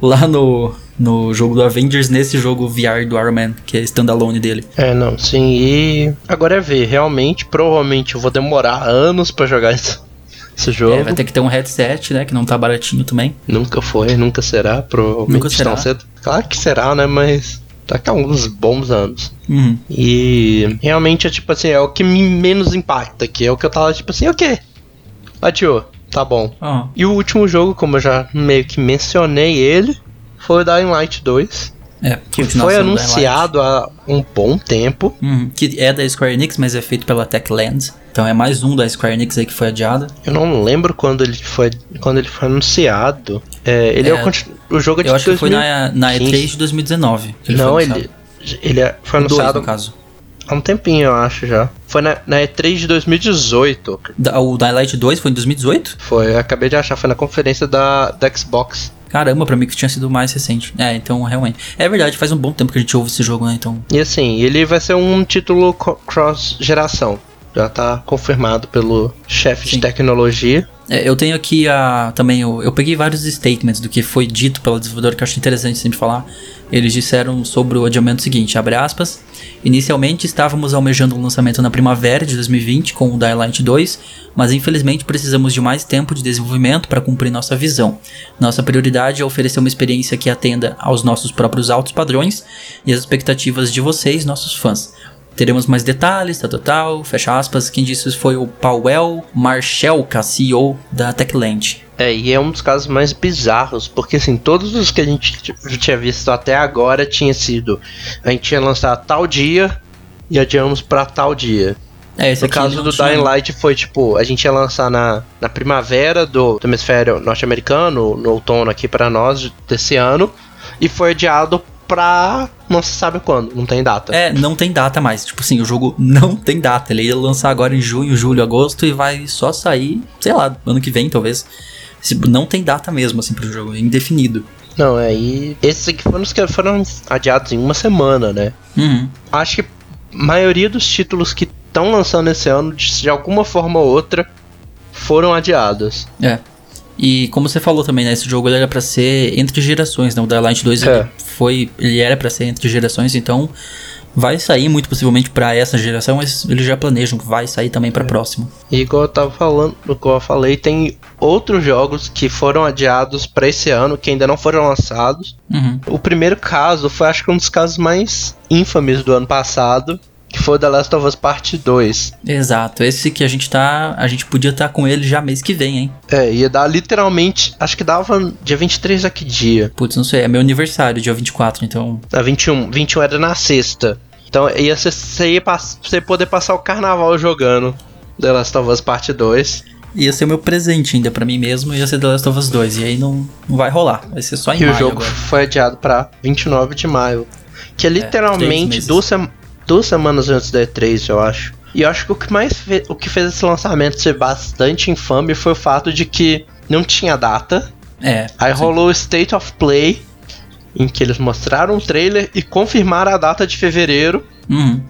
lá no, no jogo do Avengers, nesse jogo VR do Iron Man, que é standalone dele. É, não, sim. E agora é ver, realmente, provavelmente eu vou demorar anos pra jogar esse, esse jogo. É, vai ter que ter um headset, né? Que não tá baratinho também. Nunca foi, nunca será, provavelmente Nunca será. cedo. Claro que será, né? Mas daqui a alguns bons anos. Uhum. E realmente é tipo assim, é o que me menos impacta, que é o que eu tava tipo assim, ok. Adiou, tá bom. Ó, E o último jogo, como eu já meio que mencionei ele, foi o Dying Light 2, é, que foi anunciado há um bom tempo. Uhum, que é da Square Enix, mas é feito pela Techland. Então é mais um da Square Enix aí que foi adiado. Eu não lembro quando ele foi, quando ele foi anunciado. É, ele é, É, o, o jogo é de Eu acho que foi na, na 2015. E3 de 2019. Que ele não, ele, anunciado. ele é- foi O dois, anunciado no caso. há um tempinho, eu acho já. Foi na, na E3 de 2018. Da- o Dying Light 2 foi em 2018? Foi, eu acabei de achar, foi na conferência da, da Xbox. Caramba, pra mim que tinha sido mais recente. É, então realmente. É verdade, faz um bom tempo que a gente ouve esse jogo, né? Então. E assim, ele vai ser um título cross-geração. Já tá confirmado pelo chefe de tecnologia. É, eu tenho aqui a, também. Eu, eu peguei vários statements do que foi dito pela desenvolvedora que eu acho interessante sempre falar. Eles disseram sobre o adiamento seguinte: abre aspas. Inicialmente estávamos almejando um lançamento na primavera de 2020 com o Dying Light 2, mas infelizmente precisamos de mais tempo de desenvolvimento para cumprir nossa visão. Nossa prioridade é oferecer uma experiência que atenda aos nossos próprios altos padrões e às expectativas de vocês, nossos fãs. Teremos mais detalhes, tal, tal, tal, fecha aspas. Quem disse isso foi o Powell Marchelka, CEO da Techland. É, e é um dos casos mais bizarros, porque assim, todos os que a gente tinha visto até agora tinha sido. A gente ia lançar tal dia e adiamos pra tal dia. É, esse No caso do tinha- Dying Light foi tipo, a gente ia lançar na, na primavera do, do hemisfério norte-americano, no outono aqui pra nós desse ano, e foi adiado pra não se sabe quando, não tem data. É, não tem data mais. Tipo assim, o jogo não tem data. Ele ia lançar agora em junho, julho, agosto e vai só sair, sei lá, ano que vem talvez. Não tem data mesmo, assim, pro jogo. É indefinido. Não, é, e esses aqui foram os que foram adiados em uma semana, né? Uhum. Acho que a maioria dos títulos que estão lançando esse ano, de, de alguma forma ou outra, foram adiados. É. E como você falou também, né? Esse jogo era pra ser entre gerações, né? O Dying Light 2 É. ele foi. Ele era pra ser entre gerações, então vai sair muito possivelmente pra essa geração, mas eles já planejam que vai sair também É. pra próxima. E igual eu tava falando, igual eu falei, tem outros jogos que foram adiados pra esse ano, que ainda não foram lançados. Uhum. O primeiro caso foi acho que um dos casos mais ínfames do ano passado, que foi o The Last of Us Part 2. Exato. Esse que a gente tá. A gente podia estar com ele já mês que vem, hein? É, ia dar literalmente, acho que dava dia 23 a que dia? Putz, não sei, é meu aniversário, dia 24, então. A 21, 21 era na sexta. Então ia ser, você ia você poder passar o carnaval jogando The Last of Us Part 2. Ia ser o meu presente ainda pra mim mesmo, ia ser The Last of Us 2. E aí não, não vai rolar. Vai ser só em E o maio jogo agora. foi adiado pra 29 de maio. Que é três literalmente meses. duas, duas semanas antes da E3, eu acho. E eu acho que o que mais fe- o que fez esse lançamento ser bastante infame foi o fato de que não tinha data. É. Aí sim. rolou o State of Play, em que eles mostraram um trailer e confirmaram a data de fevereiro. Uhum.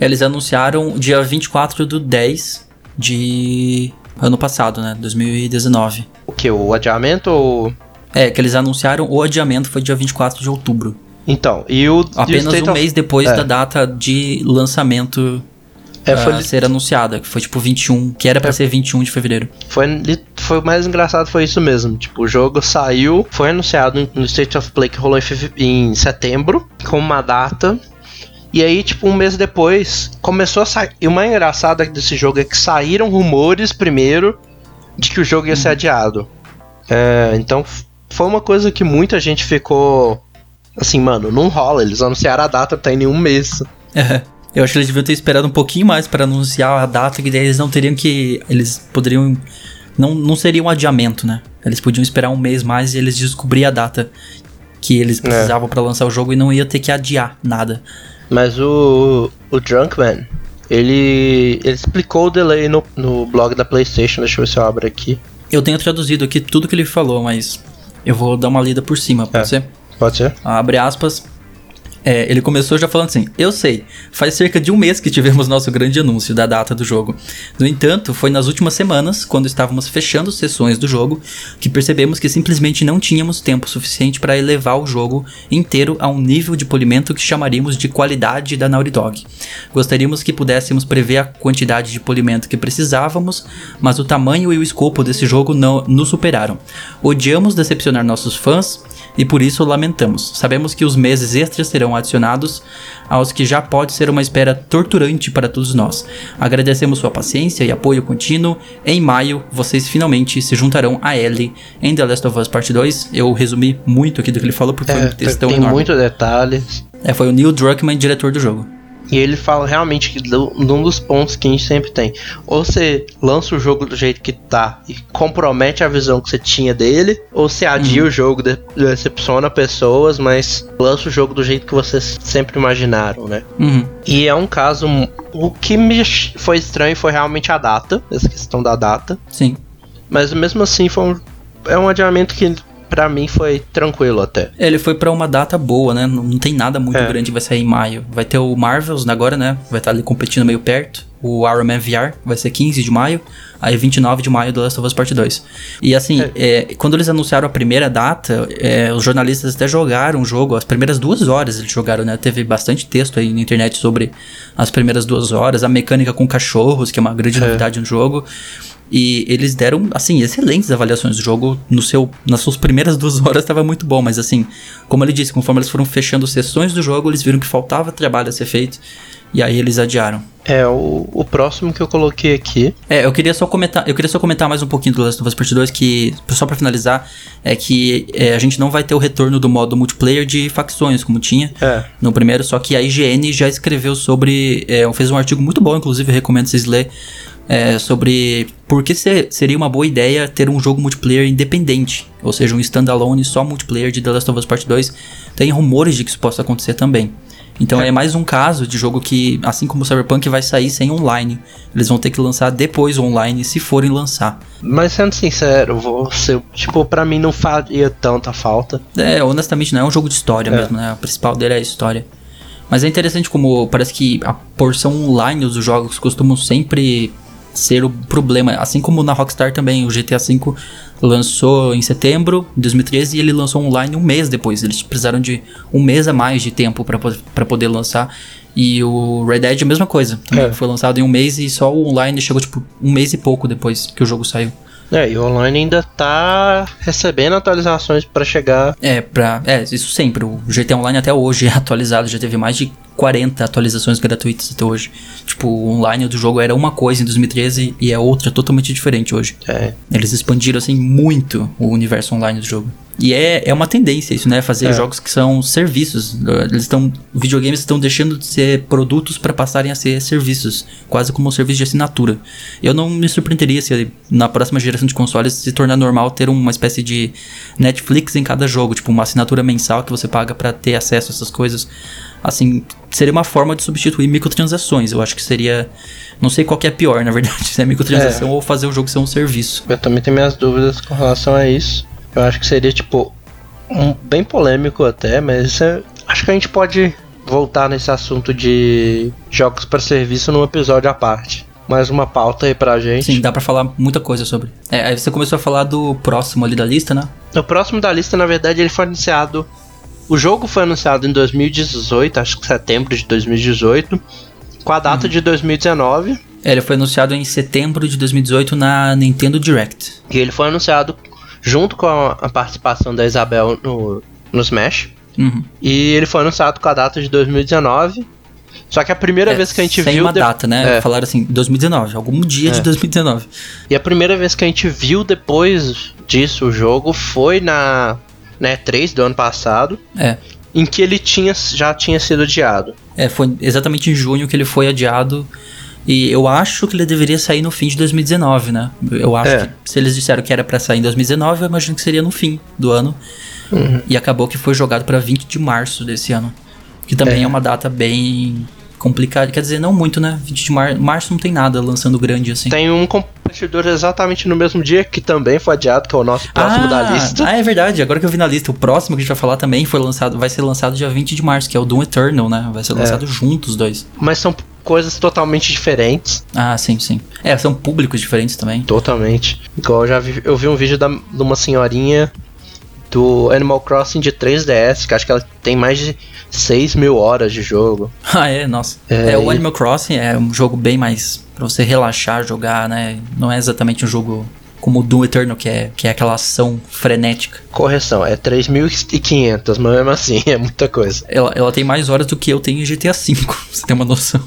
Eles anunciaram dia 24 do 10 de ano passado, né? 2019. O que? O adiamento ou. É, que eles anunciaram o adiamento foi dia 24 de outubro. Então, e o. e o Apenas um of- mês depois é. da data de lançamento É, foi, ser anunciada, que foi tipo 21, que era pra É. ser 21 de fevereiro. foi, foi o mais engraçado foi isso mesmo. Tipo, o jogo saiu, foi anunciado no State of Play que rolou em, em setembro, com uma data. E aí, tipo, um mês depois, começou a sair. E o mais engraçado desse jogo é que saíram rumores primeiro de que o jogo ia ser adiado. É, então, foi uma coisa que muita gente ficou. Assim, mano, não rola. Eles anunciaram a data tá em nenhum mês. É. Eu acho que eles deviam ter esperado um pouquinho mais pra anunciar a data, que daí eles não teriam que. Eles poderiam. Não, não seria um adiamento, né? Eles podiam esperar um mês mais e eles descobrir a data que eles precisavam pra lançar o jogo e não ia ter que adiar nada. Mas o, o Drunkman, ele, ele explicou o delay no, no blog da PlayStation. Deixa eu ver se eu abro aqui. Eu tenho traduzido aqui tudo que ele falou, mas eu vou dar uma lida por cima, pode É. ser? Pode ser? Abre aspas. É, ele começou já falando assim: Eu sei, faz cerca de um mês que tivemos nosso grande anúncio da data do jogo. No entanto, foi nas últimas semanas, quando estávamos fechando sessões do jogo, que percebemos que simplesmente não tínhamos tempo suficiente para elevar o jogo inteiro a um nível de polimento que chamaríamos de qualidade da Naughty Dog. Gostaríamos que pudéssemos prever a quantidade de polimento que precisávamos, mas o tamanho e o escopo desse jogo não nos superaram. Odiamos decepcionar nossos fãs e por isso lamentamos. Sabemos que os meses extras serão adicionados aos que já pode ser uma espera torturante para todos nós. Agradecemos sua paciência e apoio contínuo. Em maio, vocês finalmente se juntarão a Ellie em The Last of Us Part 2. Eu resumi muito aqui do que ele falou porque foi É, um textão tem enorme. muitos detalhes. É, foi o Neil Druckmann, diretor do jogo. E ele fala realmente que do- um dos pontos que a gente sempre tem. Ou você lança o jogo do jeito que tá e compromete a visão que você tinha dele, ou você adia o jogo, de- decepciona pessoas, mas lança o jogo do jeito que vocês sempre imaginaram, né? Uhum. E é um caso. O que me foi estranho foi realmente a data, essa questão da data. Sim. Mas mesmo assim foi um, é um adiamento que pra mim foi tranquilo até. Ele foi pra uma data boa, né? Não, não tem nada muito É. grande que vai sair em maio. Vai ter o Marvels agora, né? Vai estar ali competindo meio perto. O Iron Man VR vai ser 15 de maio. Aí 29 de maio do Last of Us Part 2. E assim, é, quando eles anunciaram a primeira data, é, os jornalistas até jogaram o jogo. As primeiras duas horas eles jogaram, né? Teve bastante texto aí na internet sobre as primeiras duas horas. A mecânica com cachorros, que é uma grande É. novidade no jogo. E eles deram, assim, excelentes avaliações do jogo. No seu, nas suas primeiras duas horas estava muito bom, mas assim, como ele disse, conforme eles foram fechando sessões do jogo, eles viram que faltava trabalho a ser feito. E aí eles adiaram. É, o, o próximo que eu coloquei aqui. É, eu queria só comentar, eu queria só comentar mais um pouquinho do Last of Us Part 2 que só pra finalizar, é que é, a gente não vai ter o retorno do modo multiplayer de facções como tinha É. no primeiro, só que a IGN já escreveu sobre, é, fez um artigo muito bom, inclusive eu recomendo vocês lerem é, sobre por que se- seria uma boa ideia ter um jogo multiplayer independente, ou seja, um standalone só multiplayer de The Last of Us Part 2. Tem rumores de que isso possa acontecer também. Então é. mais um caso de jogo que, assim como o Cyberpunk, vai sair sem online. Eles vão ter que lançar depois online, se forem lançar. Mas sendo sincero, vou ser, tipo, pra mim não faria tanta falta. É, honestamente, não é um jogo de história É. mesmo, né? O principal dele é a história. Mas é interessante como parece que a porção online dos jogos costumam sempre ser o problema. Assim como na Rockstar também, o GTA V lançou em setembro de 2013 e ele lançou online um mês depois. Eles precisaram de um mês a mais de tempo para poder lançar. E o Red Dead a mesma coisa. É. foi lançado em um mês e só o online chegou tipo um mês e pouco depois que o jogo saiu. É, e o online ainda tá recebendo atualizações pra chegar. É, pra. É, isso sempre. O GTA Online até hoje é atualizado, já teve mais de 40 atualizações gratuitas até hoje. Tipo, o online do jogo era uma coisa em 2013 e é outra totalmente diferente hoje. É, Eles expandiram, assim, muito o universo online do jogo. E é, é uma tendência isso, né? Fazer É. jogos que são serviços. Eles estão. Videogames estão deixando de ser produtos para passarem a ser serviços. Quase como um serviço de assinatura. Eu não me surpreenderia se na próxima geração de consoles se tornar normal ter uma espécie de Netflix em cada jogo. Tipo, uma assinatura mensal que você paga para ter acesso a essas coisas. Assim, seria uma forma de substituir microtransações. Eu acho que seria. Não sei qual que é pior, na verdade. Se é microtransação ou fazer o jogo ser um serviço. eu também tenho minhas dúvidas com relação a isso. Eu acho que seria, tipo, um, bem polêmico até, mas é- acho que a gente pode voltar nesse assunto de jogos para serviço num episódio à parte. Mais uma pauta aí pra gente. Sim, dá pra falar muita coisa sobre. É, aí você começou a falar do próximo ali da lista, né? O próximo da lista, na verdade, ele foi anunciado. O jogo foi anunciado em 2018, acho que setembro de 2018, com a data de 2019. É, ele foi anunciado em setembro de 2018 na Nintendo Direct. E ele foi anunciado junto com a, a participação da Isabel no, no Smash. Uhum. E ele foi anunciado com a data de 2019. Só que a primeira É, vez que a gente sem viu. uma de- data, né? É. Falaram assim, 2019, algum dia de É. 2019. E a primeira vez que a gente viu depois disso o jogo foi na, na E3 do ano passado, É. em que ele tinha, já tinha sido adiado. É, foi exatamente em junho que ele foi adiado. E eu acho que ele deveria sair no fim de 2019, né? Eu acho É. que se eles disseram que era pra sair em 2019, eu imagino que seria no fim do ano. Uhum. E acabou que foi jogado pra 20 de março desse ano. Que também é, É. uma data bem complicada. Quer dizer, não muito, né? 20 de mar março não tem nada lançando grande assim. Tem um exatamente no mesmo dia que também foi adiado, que é o nosso próximo ah, da lista. Ah, é verdade. Agora que eu vi na lista, o próximo que a gente vai falar também foi lançado, vai ser lançado dia 20 de março, que é o Doom Eternal, né? Vai ser lançado juntos os dois. Mas são coisas totalmente diferentes. Ah, sim, sim. É, são públicos diferentes também. Totalmente. Igual eu já vi, eu vi um vídeo da, de uma senhorinha do Animal Crossing de 3DS, que acho que ela tem mais de 6 mil horas de jogo. Ah, é, nossa. É, É, o Animal Crossing é um jogo bem mais pra você relaxar, jogar, né? Não é exatamente um jogo como o Doom Eternal, que é, que é aquela ação frenética. Correção, é 3.500, mas mesmo assim é muita coisa. Ela, ela tem mais horas do que eu tenho em GTA V, você ter uma noção.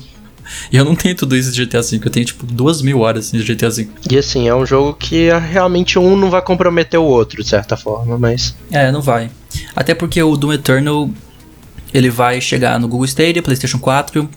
E eu não tenho tudo isso de GTA V, eu tenho tipo duas mil horas de GTA V. E assim, é um jogo que ah, realmente um não vai comprometer o outro, de certa forma, mas. É, não vai. Até porque o Doom Eternal ele vai chegar no Google Stadia, PlayStation 4,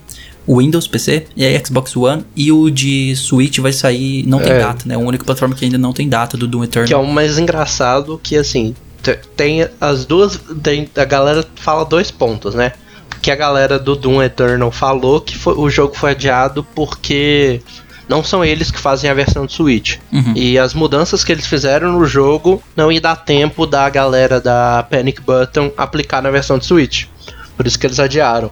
o Windows PC e aí Xbox One e o de Switch vai sair, não tem É. data, né? A única plataforma que ainda não tem data do Doom Eternal. Que é o mais engraçado que assim, te- tem as duas. Tem, a galera fala dois pontos, né? Que a galera do Doom Eternal falou que foi- o jogo foi adiado porque não são eles que fazem a versão do Switch. Uhum. E as mudanças que eles fizeram no jogo não ia dar tempo da galera da Panic Button aplicar na versão do Switch. Por isso que eles adiaram.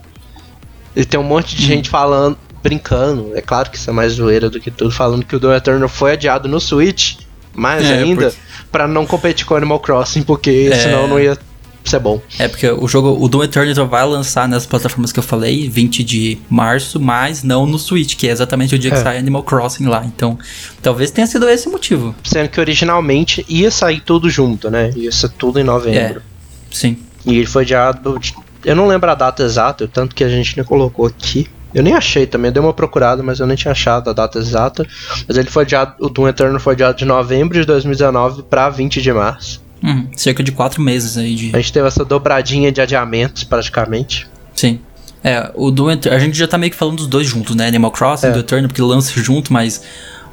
E tem um monte de Uhum. gente falando, brincando, é claro que isso é mais zoeira do que tudo, falando que o Doom Eternal foi adiado no Switch, mais É, ainda, porque- pra não competir com Animal Crossing, porque É. senão não ia ser bom. É porque o jogo, o Doom Eternal vai lançar nas plataformas que eu falei, 20 de março, mas não no Switch, que é exatamente o dia que É. sai Animal Crossing lá. Então, talvez tenha sido esse o motivo. Sendo que originalmente ia sair tudo junto, né? Ia ser tudo em novembro. Sim. E ele foi adiado. Eu não lembro a data exata, o tanto que a gente nem colocou aqui. Eu nem achei também, eu dei uma procurada, mas eu nem tinha achado a data exata. Mas ele foi adiado, o Doom Eternal foi adiado de novembro de 2019 pra 20 de março. Uhum, cerca de quatro meses aí de. A gente teve essa dobradinha de adiamentos praticamente. Sim. É, o Doom Eternal, a gente já tá meio que falando dos dois juntos, né? Animal Crossing, É. do Eternal, porque lança junto, mas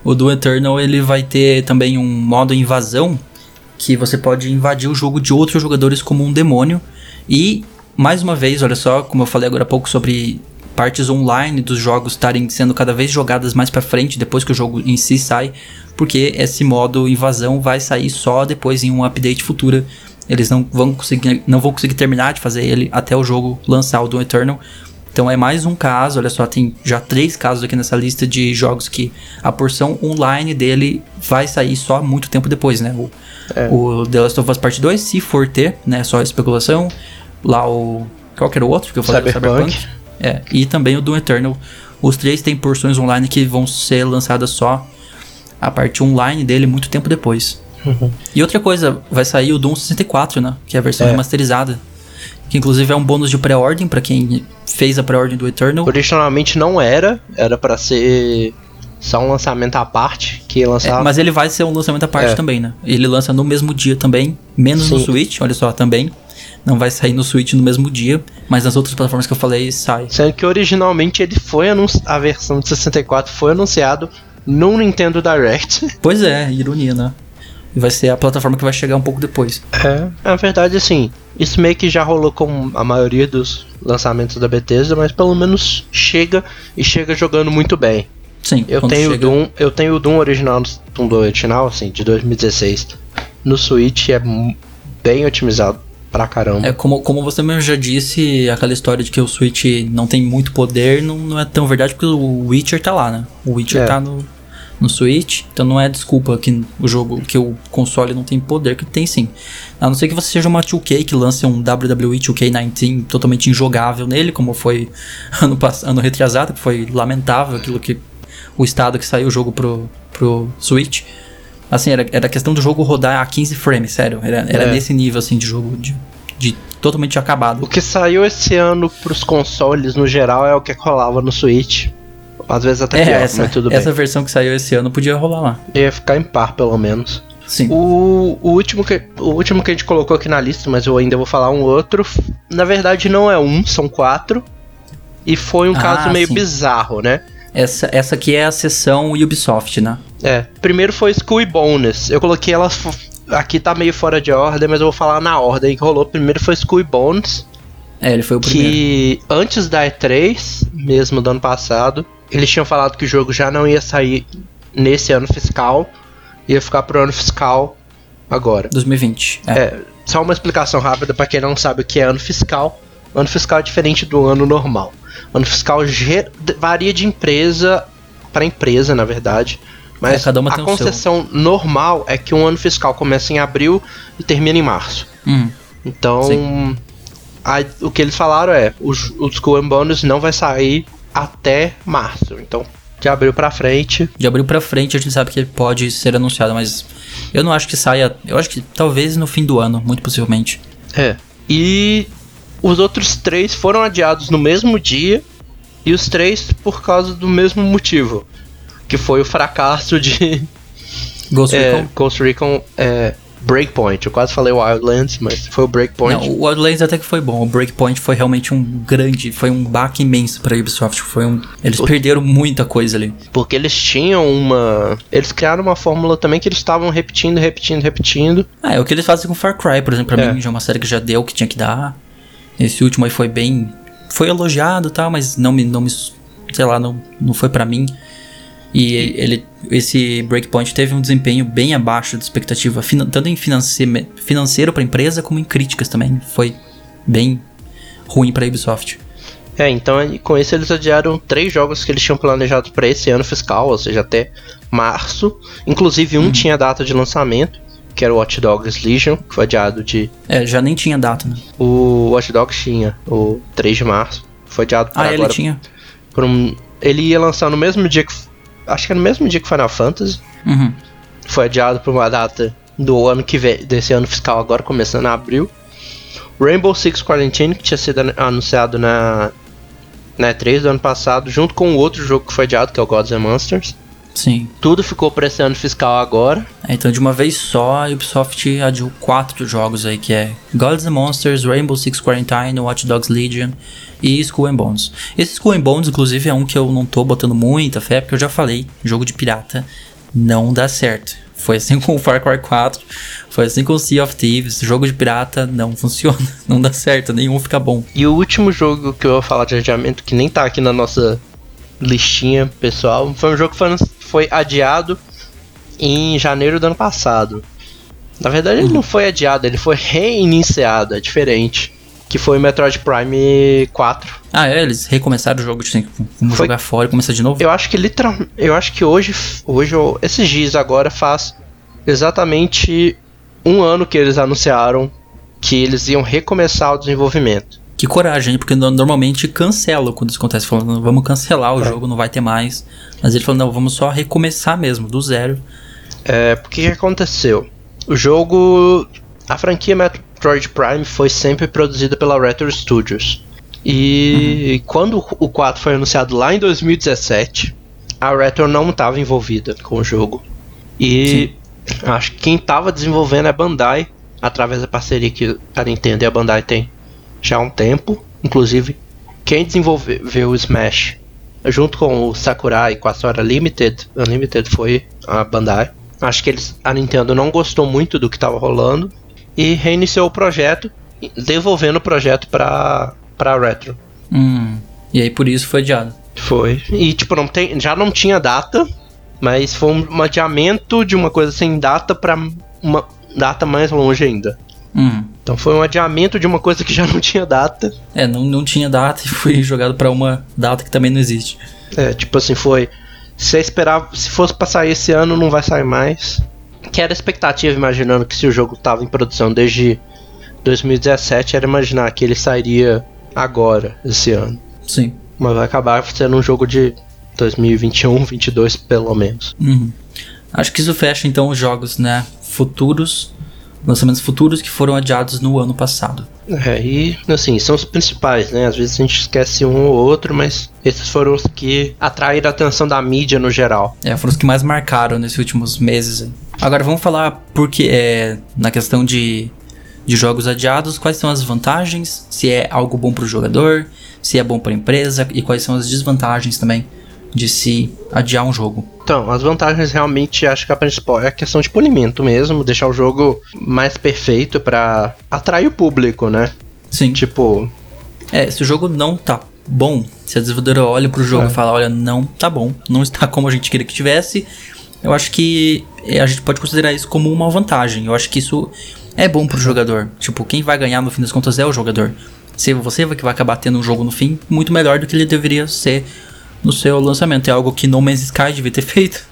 o Doom Eternal ele vai ter também um modo invasão que você pode invadir o jogo de outros jogadores como um demônio. E, mais uma vez, olha só, como eu falei agora há pouco sobre partes online dos jogos estarem sendo cada vez jogadas mais pra frente depois que o jogo em si sai, porque esse modo invasão vai sair só depois em um update futuro. Eles não vão conseguir, não vão conseguir terminar de fazer ele até o jogo lançar o Doom Eternal. Então é mais um caso, olha só, tem já três casos aqui nessa lista de jogos que a porção online dele vai sair só muito tempo depois, né? O, É. o The Last of Us Part 2, se for ter, né? Só especulação. Lá o. Qual que era o outro que eu falei? O Cyberpunk. É, e também o Doom Eternal. Os três têm porções online que vão ser lançadas só a parte online dele muito tempo depois. E outra coisa, vai sair o Doom 64, né? Que é a versão É. remasterizada. Que inclusive é um bônus de pré-ordem pra quem fez a pré-ordem do Eternal. Originalmente não era, era pra ser só um lançamento à parte, que ia É, lançar. mas ele vai ser um lançamento à parte É. também, né? Ele lança no mesmo dia também, menos no Sim. Switch, olha só, também. Não vai sair no Switch no mesmo dia, mas nas outras plataformas que eu falei, sai. Sendo que originalmente ele foi anunciado, a versão de 64 foi anunciado no Nintendo Direct. Pois é, ironia, né? E vai ser a plataforma que vai chegar um pouco depois. É, na verdade, assim, isso meio que já rolou com a maioria dos lançamentos da Bethesda, mas pelo menos chega e chega jogando muito bem. Sim, Eu tenho o chega- Doom, eu tenho o Doom original, Doom 2 original, assim, de 2016. No Switch é bem otimizado pra caramba. É, como, como você mesmo já disse, aquela história de que o Switch não tem muito poder não, não é tão verdade porque o Witcher tá lá, né? O Witcher É. tá no, no Switch, então não é desculpa que o jogo, que o console não tem poder, que tem sim. A não ser que você seja uma 2K que lance um WWE 2K19 totalmente injogável nele, como foi ano, ano retrasado, que foi lamentável aquilo que o estado que saiu o jogo pro, pro Switch. Assim, era, era questão do jogo rodar a 15 frames, sério. Era, era É. nesse nível, assim, de jogo de, de totalmente acabado. O que saiu esse ano pros consoles no geral é o que rolava no Switch. Às vezes até É, pior, essa, mas tudo essa bem. versão que saiu esse ano podia rolar lá. Ia ficar em par, pelo menos. Sim. O, o, último que, o último que a gente colocou aqui na lista, mas eu ainda vou falar um outro. Na verdade, não é um, são quatro. E foi um Ah, caso meio sim. bizarro, né? Essa, essa aqui é a seção Ubisoft, né? É. Primeiro foi School e Bonus. Eu coloquei ela. Aqui tá meio fora de ordem, mas eu vou falar na ordem que rolou. Primeiro foi School e Bonus. É, ele foi o primeiro. que antes da E3, mesmo do ano passado, eles tinham falado que o jogo já não ia sair nesse ano fiscal, ia ficar pro ano fiscal agora. 2020. É. É, só uma explicação rápida pra quem não sabe o que é ano fiscal. Ano fiscal é diferente do ano normal. Ano fiscal varia de empresa para empresa, na verdade. Mas É, a concessão normal é que um ano fiscal começa em abril e termina em março. Uhum. Então, a- o que eles falaram é, o, j- o Skull and Bones não vai sair até março. Então, de abril pra frente, De abril pra frente a gente sabe que pode ser anunciado, mas eu não acho que saia. Eu acho que talvez no fim do ano, muito possivelmente. é. E os outros três foram adiados no mesmo dia e os três por causa do mesmo motivo, que foi o fracasso de Ghost é, Recon? Ghost Recon é, Breakpoint. Eu quase falei Wildlands, mas foi o Breakpoint. Não, o Wildlands até que foi bom. O Breakpoint foi realmente um grande, foi um baque imenso pra Ubisoft. Foi um, eles perderam muita coisa ali. Porque eles tinham uma. Eles criaram uma fórmula também que eles estavam repetindo, repetindo, repetindo. Ah, é o que eles fazem com Far Cry, por exemplo, pra É. mim já é uma série que já deu o que tinha que dar. Esse último aí foi bem. Foi elogiado e tal, mas não me. Não me sei lá, não, não foi pra mim. E ele, esse Breakpoint teve um desempenho bem abaixo da expectativa, tanto em finance, financeiro pra empresa, como em críticas também. Foi bem ruim pra Ubisoft. É, então com isso eles adiaram três jogos que eles tinham planejado para esse ano fiscal, ou seja, até março. Inclusive um tinha data de lançamento, que era o Watch Dogs Legion, que foi adiado de. É, já nem tinha data, né? O Watch Dogs tinha, o 3 de março. Foi adiado para Ah, ele agora. tinha. por um- ele ia lançar no mesmo dia que. Acho que era no mesmo dia que Final Fantasy. Uhum. foi adiado para uma data do ano que vem, desse ano fiscal agora, começando em abril. Rainbow Six Quarantine, que tinha sido anu- anunciado na, na E3 do ano passado, junto com o outro jogo que foi adiado, que é o Gods and Monsters. Sim. Tudo ficou para esse ano fiscal agora. É, então, de uma vez só, a Ubisoft adiou quatro jogos aí, que é Gods and Monsters, Rainbow Six Quarantine, Watch Dogs Legion e Skull and Bones. Esse Skull and Bones, inclusive, é um que eu não tô botando muita fé, porque eu já falei, jogo de pirata não dá certo. Foi assim com o Far Cry 4, foi assim com o Sea of Thieves, jogo de pirata não funciona, não dá certo, nenhum fica bom. E o último jogo que eu vou falar de adiamento, que nem tá aqui na nossa listinha pessoal, foi um jogo que foi, adiado em janeiro do ano passado. Na verdade, ele não foi adiado, ele foi reiniciado, é diferente. Que foi Metroid Prime 4. Ah, é? Eles recomeçaram o jogo, tipo, vamos Foi- jogar fora e começar de novo? Eu acho que literalmente. Eu acho que hoje. Hoje, esses dias agora faz exatamente um ano que eles anunciaram que eles iam recomeçar o desenvolvimento. Que coragem, porque no- normalmente cancela quando isso acontece, falando, vamos cancelar o jogo, não vai ter mais. Mas ele falou, não, vamos só recomeçar mesmo, do zero. É, porque que aconteceu? O jogo. A franquia Metroid Prime foi sempre produzida pela Retro Studios. E quando o 4 foi anunciado lá em 2017, a Retro não estava envolvida com o jogo. E acho que quem estava desenvolvendo é a Bandai, através da parceria que a Nintendo e a Bandai tem já há um tempo. Inclusive, quem desenvolveu o Smash junto com o Sakurai e com a Sora Limited, Unlimited foi a Bandai. Acho que eles, a Nintendo não gostou muito do que estava rolando e reiniciou o projeto, devolvendo o projeto para para Retro. Hum, e aí por isso foi adiado. Foi. E tipo, não tem, já não tinha data, mas foi um, adiamento de uma coisa sem data para uma data mais longe ainda. Hum. Então foi um adiamento de uma coisa que já não tinha data. É, não, não tinha data e foi jogado pra uma data que também não existe. É, tipo assim, foi. Se esperava, se fosse pra sair esse ano, não vai sair mais. Que era a expectativa, imaginando que se o jogo tava em produção desde 2017, era imaginar que ele sairia agora, esse ano. Sim. Mas vai acabar sendo um jogo de 2021, 22 pelo menos. Uhum. Acho que isso fecha então os jogos, né? Futuros, lançamentos futuros que foram adiados no ano passado. É, e assim, são os principais, né? Às vezes a gente esquece um ou outro, mas esses foram os que atraíram a atenção da mídia no geral. É, foram os que mais marcaram nesses últimos meses. aí. Agora vamos falar porque é na questão de, de jogos adiados, quais são as vantagens, se é algo bom para o jogador, se é bom para a empresa e quais são as desvantagens também de se adiar um jogo. Então, as vantagens realmente acho que a principal é a questão de polimento mesmo, deixar o jogo mais perfeito pra atrair o público, né? Sim. Tipo, É, se o jogo não tá bom, se a desenvolvedora olha pro jogo É. e fala, olha, não tá bom, não está como a gente queria que tivesse, eu acho que é, a gente pode considerar isso como uma vantagem. Eu acho que isso é bom pro jogador. Tipo, quem vai ganhar no fim das contas é o jogador. Se você que vai acabar tendo um jogo no fim muito melhor do que ele deveria ser no seu lançamento. É algo que No Man's Sky devia ter feito,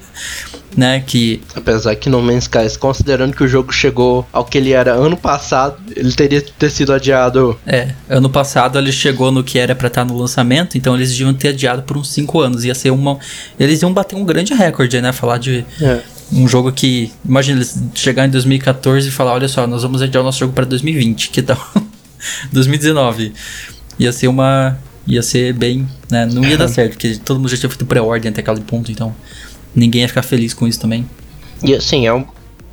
né? Que apesar que No Man's Sky, considerando que o jogo chegou ao que ele era ano passado, ele teria que ter sido adiado. É, ano passado ele chegou no que era pra estar no lançamento, então eles deviam ter adiado por uns 5 anos. Ia ser uma. Eles iam bater um grande recorde, né? Falar de É. um jogo que. Imagina eles chegar em 2014 e falar: olha só, nós vamos adiar o nosso jogo pra 2020, que tal? 2019. Ia ser uma. Ia ser bem. Né? Não ia dar certo, porque todo mundo já tinha feito pré-ordem até aquele ponto, então. Ninguém ia ficar feliz com isso também. E assim, é um,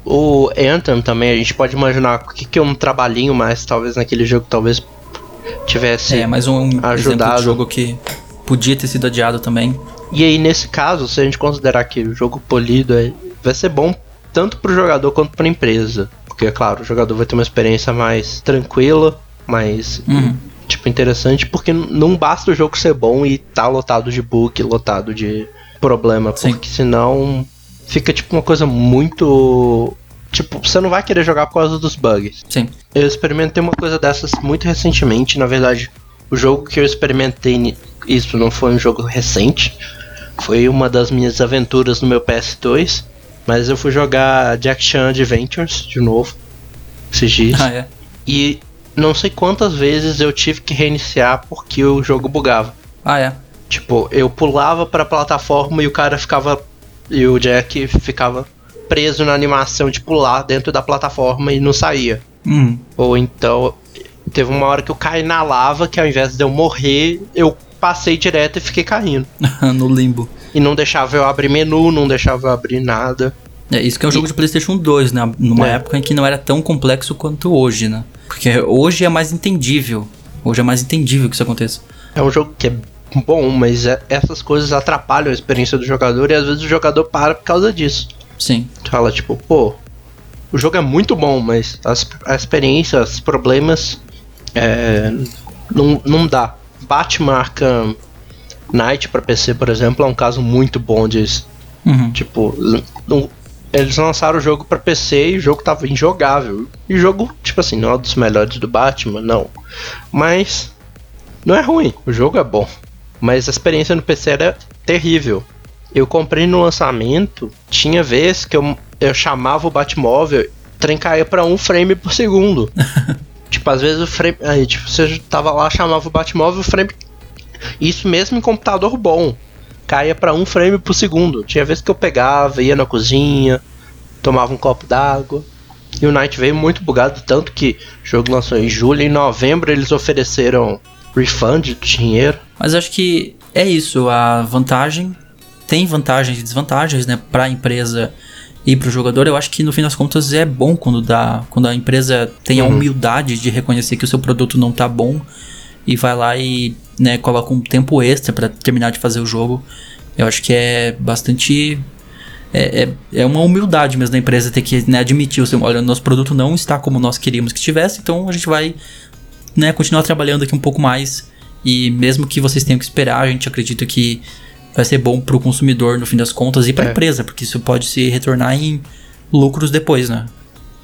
o Anthem também, a gente pode imaginar o que, que é um trabalhinho mais, talvez naquele jogo, talvez tivesse. É, mais um ajudado. jogo que podia ter sido adiado também. E aí, nesse caso, se a gente considerar que o jogo polido é, vai ser bom tanto pro jogador quanto pra empresa. Porque, é claro, o jogador vai ter uma experiência mais tranquila, mais, Uhum. tipo, interessante, porque não basta o jogo ser bom e tá lotado de bug, lotado de problema, Sim. porque senão fica, tipo, uma coisa muito... Tipo, você não vai querer jogar por causa dos bugs. Sim. Eu experimentei uma coisa dessas muito recentemente. Na verdade, o jogo que eu experimentei, isso não foi um jogo recente. Foi uma das minhas aventuras no meu PS2. Mas eu fui jogar Jack Chan Adventures de novo. Esses dias. Ah, é. E não sei quantas vezes eu tive que reiniciar porque o jogo bugava. Ah, é. Tipo, eu pulava pra plataforma e o cara ficava. E o Jack ficava preso na animação de pular dentro da plataforma e não saía. Uhum. Ou então, teve uma hora que eu caí na lava que ao invés de eu morrer, eu passei direto e fiquei caindo. no limbo. E não deixava eu abrir menu, não deixava eu abrir nada. É, isso que é um jogo de PlayStation 2, né? Numa É. época em que não era tão complexo quanto hoje, né? Porque hoje é mais entendível. Hoje é mais entendível que isso aconteça. É um jogo que é bom, mas é- essas coisas atrapalham a experiência do jogador e às vezes o jogador para por causa disso. Sim. Tu fala tipo, pô, o jogo é muito bom, mas as, a experiência, os problemas, é, não, não dá. Batman Arkham Knight pra PC, por exemplo, é um caso muito bom disso. Uhum. Tipo, não- eles lançaram o jogo pra PC e o jogo tava injogável. E o jogo, tipo assim, não é um dos melhores do Batman, não. Mas não é ruim, o jogo é bom. Mas a experiência no PC era terrível. Eu comprei no lançamento, tinha vez que eu, eu chamava o Batmóvel, o trem caía pra um frame por segundo. tipo, às vezes o frame. Aí, tipo, você tava lá, chamava o Batmóvel, o frame. Isso mesmo em computador bom. Caía pra um frame por segundo. Tinha vez que eu pegava, ia na cozinha, tomava um copo d'água. E o Night veio muito bugado, tanto que o jogo lançou em julho, em novembro eles ofereceram refund de dinheiro. Mas acho que é isso, a vantagem tem vantagens e desvantagens, né, para a empresa e para o jogador. Eu acho que no fim das contas é bom quando dá, quando a empresa tem a Uhum. humildade de reconhecer que o seu produto não tá bom e vai lá e, né, coloca um tempo extra para terminar de fazer o jogo. Eu acho que é bastante é, é, é uma humildade mesmo da empresa ter que né, admitir, assim, olha, nosso produto não está como nós queríamos que estivesse, então a gente vai né, continuar trabalhando aqui um pouco mais. E mesmo que vocês tenham que esperar, a gente acredita que vai ser bom pro consumidor no fim das contas e pra É. empresa, porque isso pode se retornar em lucros depois, né?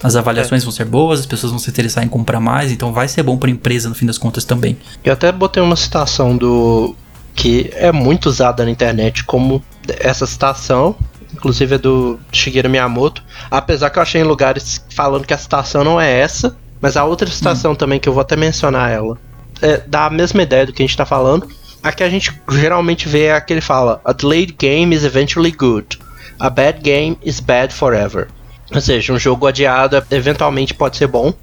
As avaliações vão ser boas, as pessoas vão se interessar em comprar mais, então vai ser bom pra empresa no fim das contas também. Eu até botei uma citação do. que é muito usada na internet como essa citação, inclusive é do Shigeru Miyamoto. Apesar que eu achei em lugares falando que a citação não é essa, mas a outra citação também que eu vou até mencionar ela. É, dá a mesma ideia do que a gente tá falando. A que a gente geralmente vê é a que ele fala: A delayed game is eventually good. A bad game is bad forever. Ou seja, um jogo adiado eventualmente pode ser bom,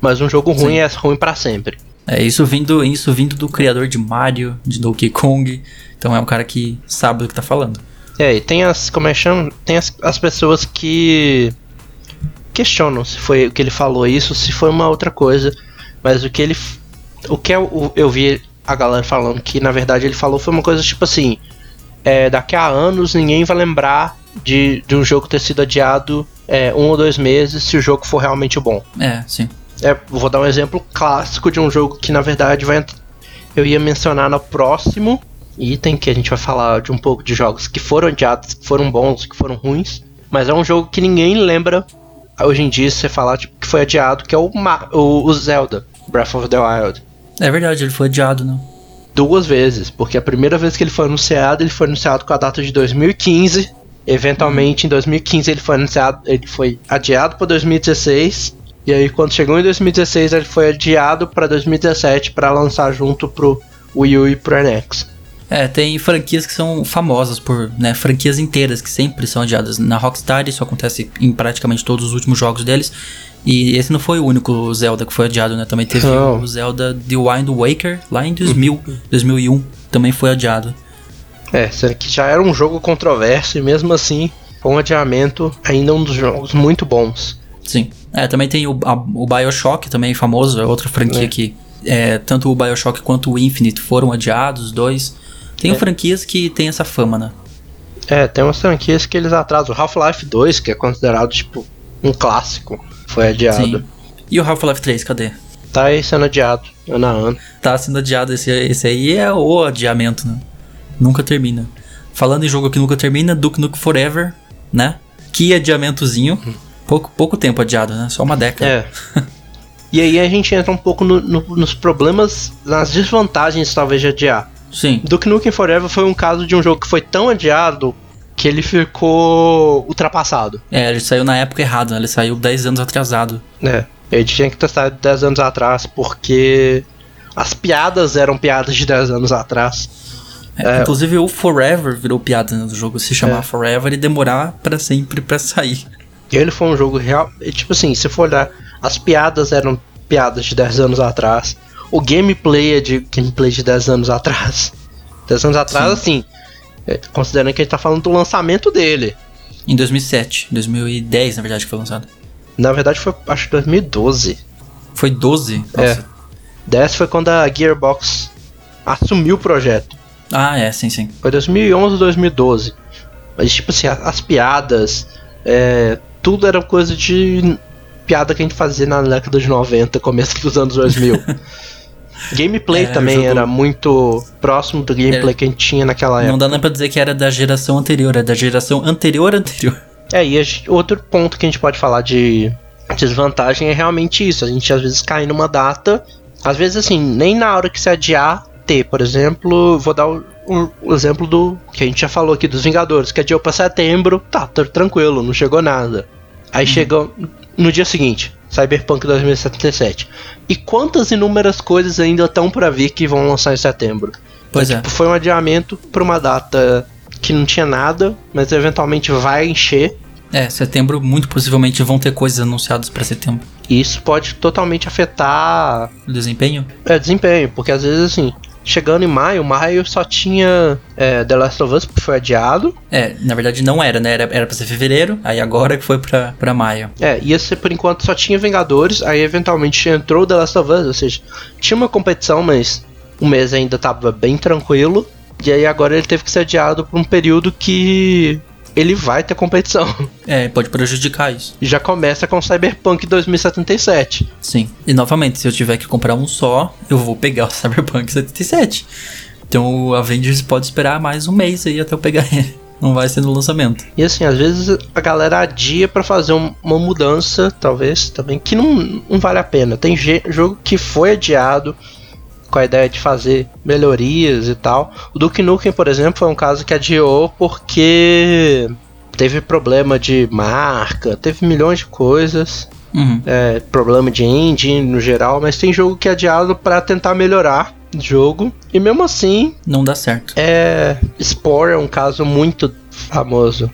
mas um jogo ruim é ruim pra sempre. É isso vindo, isso vindo do criador de Mario, de Donkey Kong, então é um cara que sabe do que tá falando. É, e tem as. Como é que chama? Tem as, as pessoas que questionam se foi o que ele falou isso, se foi uma outra coisa. Mas o que ele. O que eu, eu vi a galera falando que na verdade ele falou foi uma coisa tipo assim. É, daqui a anos ninguém vai lembrar de, de um jogo ter sido adiado é, um ou dois meses se o jogo for realmente bom. É, sim. É, vou dar um exemplo clássico de um jogo que na verdade vai eu ia mencionar no próximo item que a gente vai falar de um pouco de jogos que foram adiados, que foram bons, que foram ruins, mas é um jogo que ninguém lembra hoje em dia se você falar tipo, que foi adiado, que é o, Ma- o, o Zelda Breath of the Wild. É verdade, ele foi adiado, né? Duas vezes, porque a primeira vez que ele foi anunciado, ele foi anunciado com a data de 2015. Eventualmente, em 2015 ele foi anunciado, ele foi adiado para 2016. E aí, quando chegou em 2016, ele foi adiado para 2017 para lançar junto pro Wii U e pro NX. É, tem franquias que são famosas por, né, franquias inteiras que sempre são adiadas. Na Rockstar isso acontece em praticamente todos os últimos jogos deles. E esse não foi o único Zelda que foi adiado, né? Também teve o Zelda The Wind Waker lá em 2000, 2001, também foi adiado. É, sendo que já era um jogo controverso e mesmo assim, com adiamento, ainda um dos jogos muito bons. Sim. É, também tem o, a- o BioShock, também famoso, é outra franquia É. que é, tanto o BioShock quanto o Infinite foram adiados, os dois. Tem É. franquias que tem essa fama, né? É, tem umas franquias que eles atrasam. Half-Life 2, que é considerado tipo um clássico, foi adiado. Sim. E o Half-Life 3, cadê? Tá aí sendo adiado, ano a ano. Tá sendo adiado. Esse, esse aí é o adiamento, né? Nunca termina. Falando em jogo que nunca termina, Duke Nukem Forever, né? Que adiamentozinho. Pouco, pouco tempo adiado, né? Só uma década. É. e aí a gente entra um pouco no- no- nos problemas, nas desvantagens talvez de adiar. Sim. Duke Nukem Forever foi um caso de um jogo que foi tão adiado que ele ficou ultrapassado. É, ele saiu na época errada, né? Ele saiu 10 anos atrasado. É. Ele tinha que ter saído 10 anos atrás, porque as piadas eram piadas de 10 anos atrás. É, É. Inclusive o Forever virou piada né, do jogo. Se chamar É. Forever e demorar pra sempre pra sair. Ele foi um jogo real. e, Tipo assim, se for olhar, as piadas eram piadas de 10 anos atrás. O gameplay é de gameplay de 10 anos atrás. 10 anos atrás, Sim. assim, é, considerando que a gente tá falando do lançamento dele. Em 2007, 2010 na verdade que foi lançado. Na verdade foi, acho que 2012. Foi 12? É. Nossa. 10 foi quando a Gearbox assumiu o projeto. Ah, é, sim, sim. Foi 2011 ou 2012. Mas, tipo assim, a- as piadas, é, tudo era coisa de piada que a gente fazia na década de 90, começo dos anos 2000. gameplay Era também jogo- era muito próximo do gameplay Era- que a gente tinha naquela Não época. dá nem pra dizer que era da geração anterior, é da geração anterior anterior. É, e gente- outro ponto que a gente pode falar de desvantagem é realmente isso. A gente às vezes cai numa data, às vezes assim, nem na hora que se adiar ter, por exemplo, vou dar o, o- o exemplo do que a gente já falou aqui dos Vingadores, que adiou pra setembro, tá, tá tranquilo, não chegou nada. Aí chega no dia seguinte, Cyberpunk 2077. E quantas inúmeras coisas ainda estão pra vir que vão lançar em setembro? Pois é. Tipo, foi um adiamento pra uma data que não tinha nada, mas eventualmente vai encher. É, setembro, muito possivelmente vão ter coisas anunciadas pra setembro. E isso pode totalmente afetar O desempenho? é, desempenho, porque às vezes assim, chegando em maio, maio só tinha é, The Last of Us que foi adiado. É, na verdade não era, né? Era, era pra ser fevereiro, aí agora que foi pra, pra maio. É, ia ser por enquanto só tinha Vingadores, aí eventualmente entrou The Last of Us, ou seja, tinha uma competição, mas o mês ainda tava bem tranquilo. E aí agora ele teve que ser adiado por um período que ele vai ter competição. É, pode prejudicar isso. Já começa com Cyberpunk 2077. Sim. E novamente, se eu tiver que comprar um só, eu vou pegar o Cyberpunk 77. Então o Avengers pode esperar mais um mês aí até eu pegar ele. Não vai ser no lançamento. E assim, às vezes a galera adia pra fazer um- uma mudança, talvez também, que não, não vale a pena. Tem jogo que foi adiado com a ideia de fazer melhorias e tal. O Duke Nukem, por exemplo, foi um caso que adiou porque teve problema de marca, teve milhões de coisas, Uhum. é, problema de engine no geral, mas tem jogo que é adiado pra tentar melhorar o jogo. E mesmo assim, Não dá certo. é, Spore é um caso muito famoso.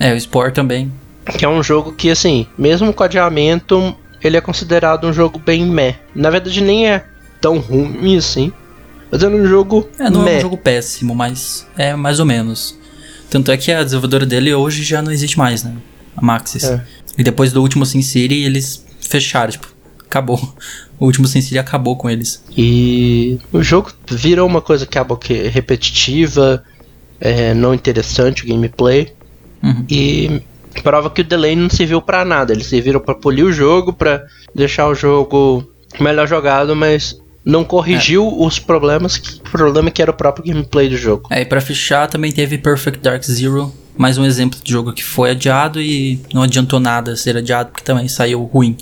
É, o Spore também. Que é um jogo que, assim, mesmo com adiamento, ele é considerado um jogo bem meh. Na verdade, nem é tão ruim assim. Mas é um jogo É, não é meh. um jogo péssimo, mas é mais ou menos. Tanto é que a desenvolvedora dele hoje já não existe mais, né? A Maxis. É. E depois do último Sin City, eles fecharam, tipo, acabou. O último Sin City acabou com eles. E o jogo virou uma coisa que acabou que é repetitiva, é, não interessante o gameplay. Uhum. E prova que o delay não serviu pra nada. Eles serviram pra polir o jogo, pra deixar o jogo melhor jogado, mas não corrigiu os problemas, que, o problema que era o próprio gameplay do jogo. É, e pra fechar também teve Perfect Dark Zero. Mais um exemplo de jogo que foi adiado e não adiantou nada ser adiado, porque também saiu ruim.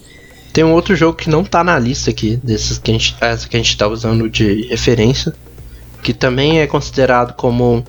Tem um outro jogo que não tá na lista aqui, desses que a gente, essa que a gente tá usando de referência, que também é considerado como.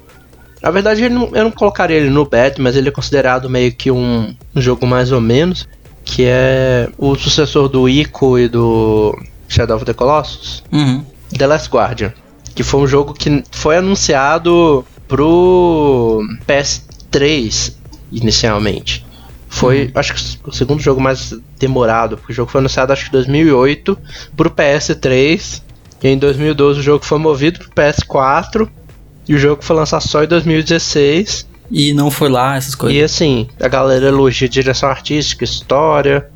Na verdade, ele não- eu não colocaria ele no bad, mas ele é considerado meio que um, um jogo mais ou menos, que é o sucessor do Ico e do Shadow of the Colossus, Uhum. The Last Guardian, que foi um jogo que foi anunciado pro PS3 inicialmente. Foi, acho que o segundo jogo mais demorado, porque o jogo foi anunciado acho que em 2008 pro PS3, e em 2012 o jogo foi movido pro PS4 e o jogo foi lançado só em 2016. E não foi lá, essas coisas. E assim, a galera elogia direção artística, história,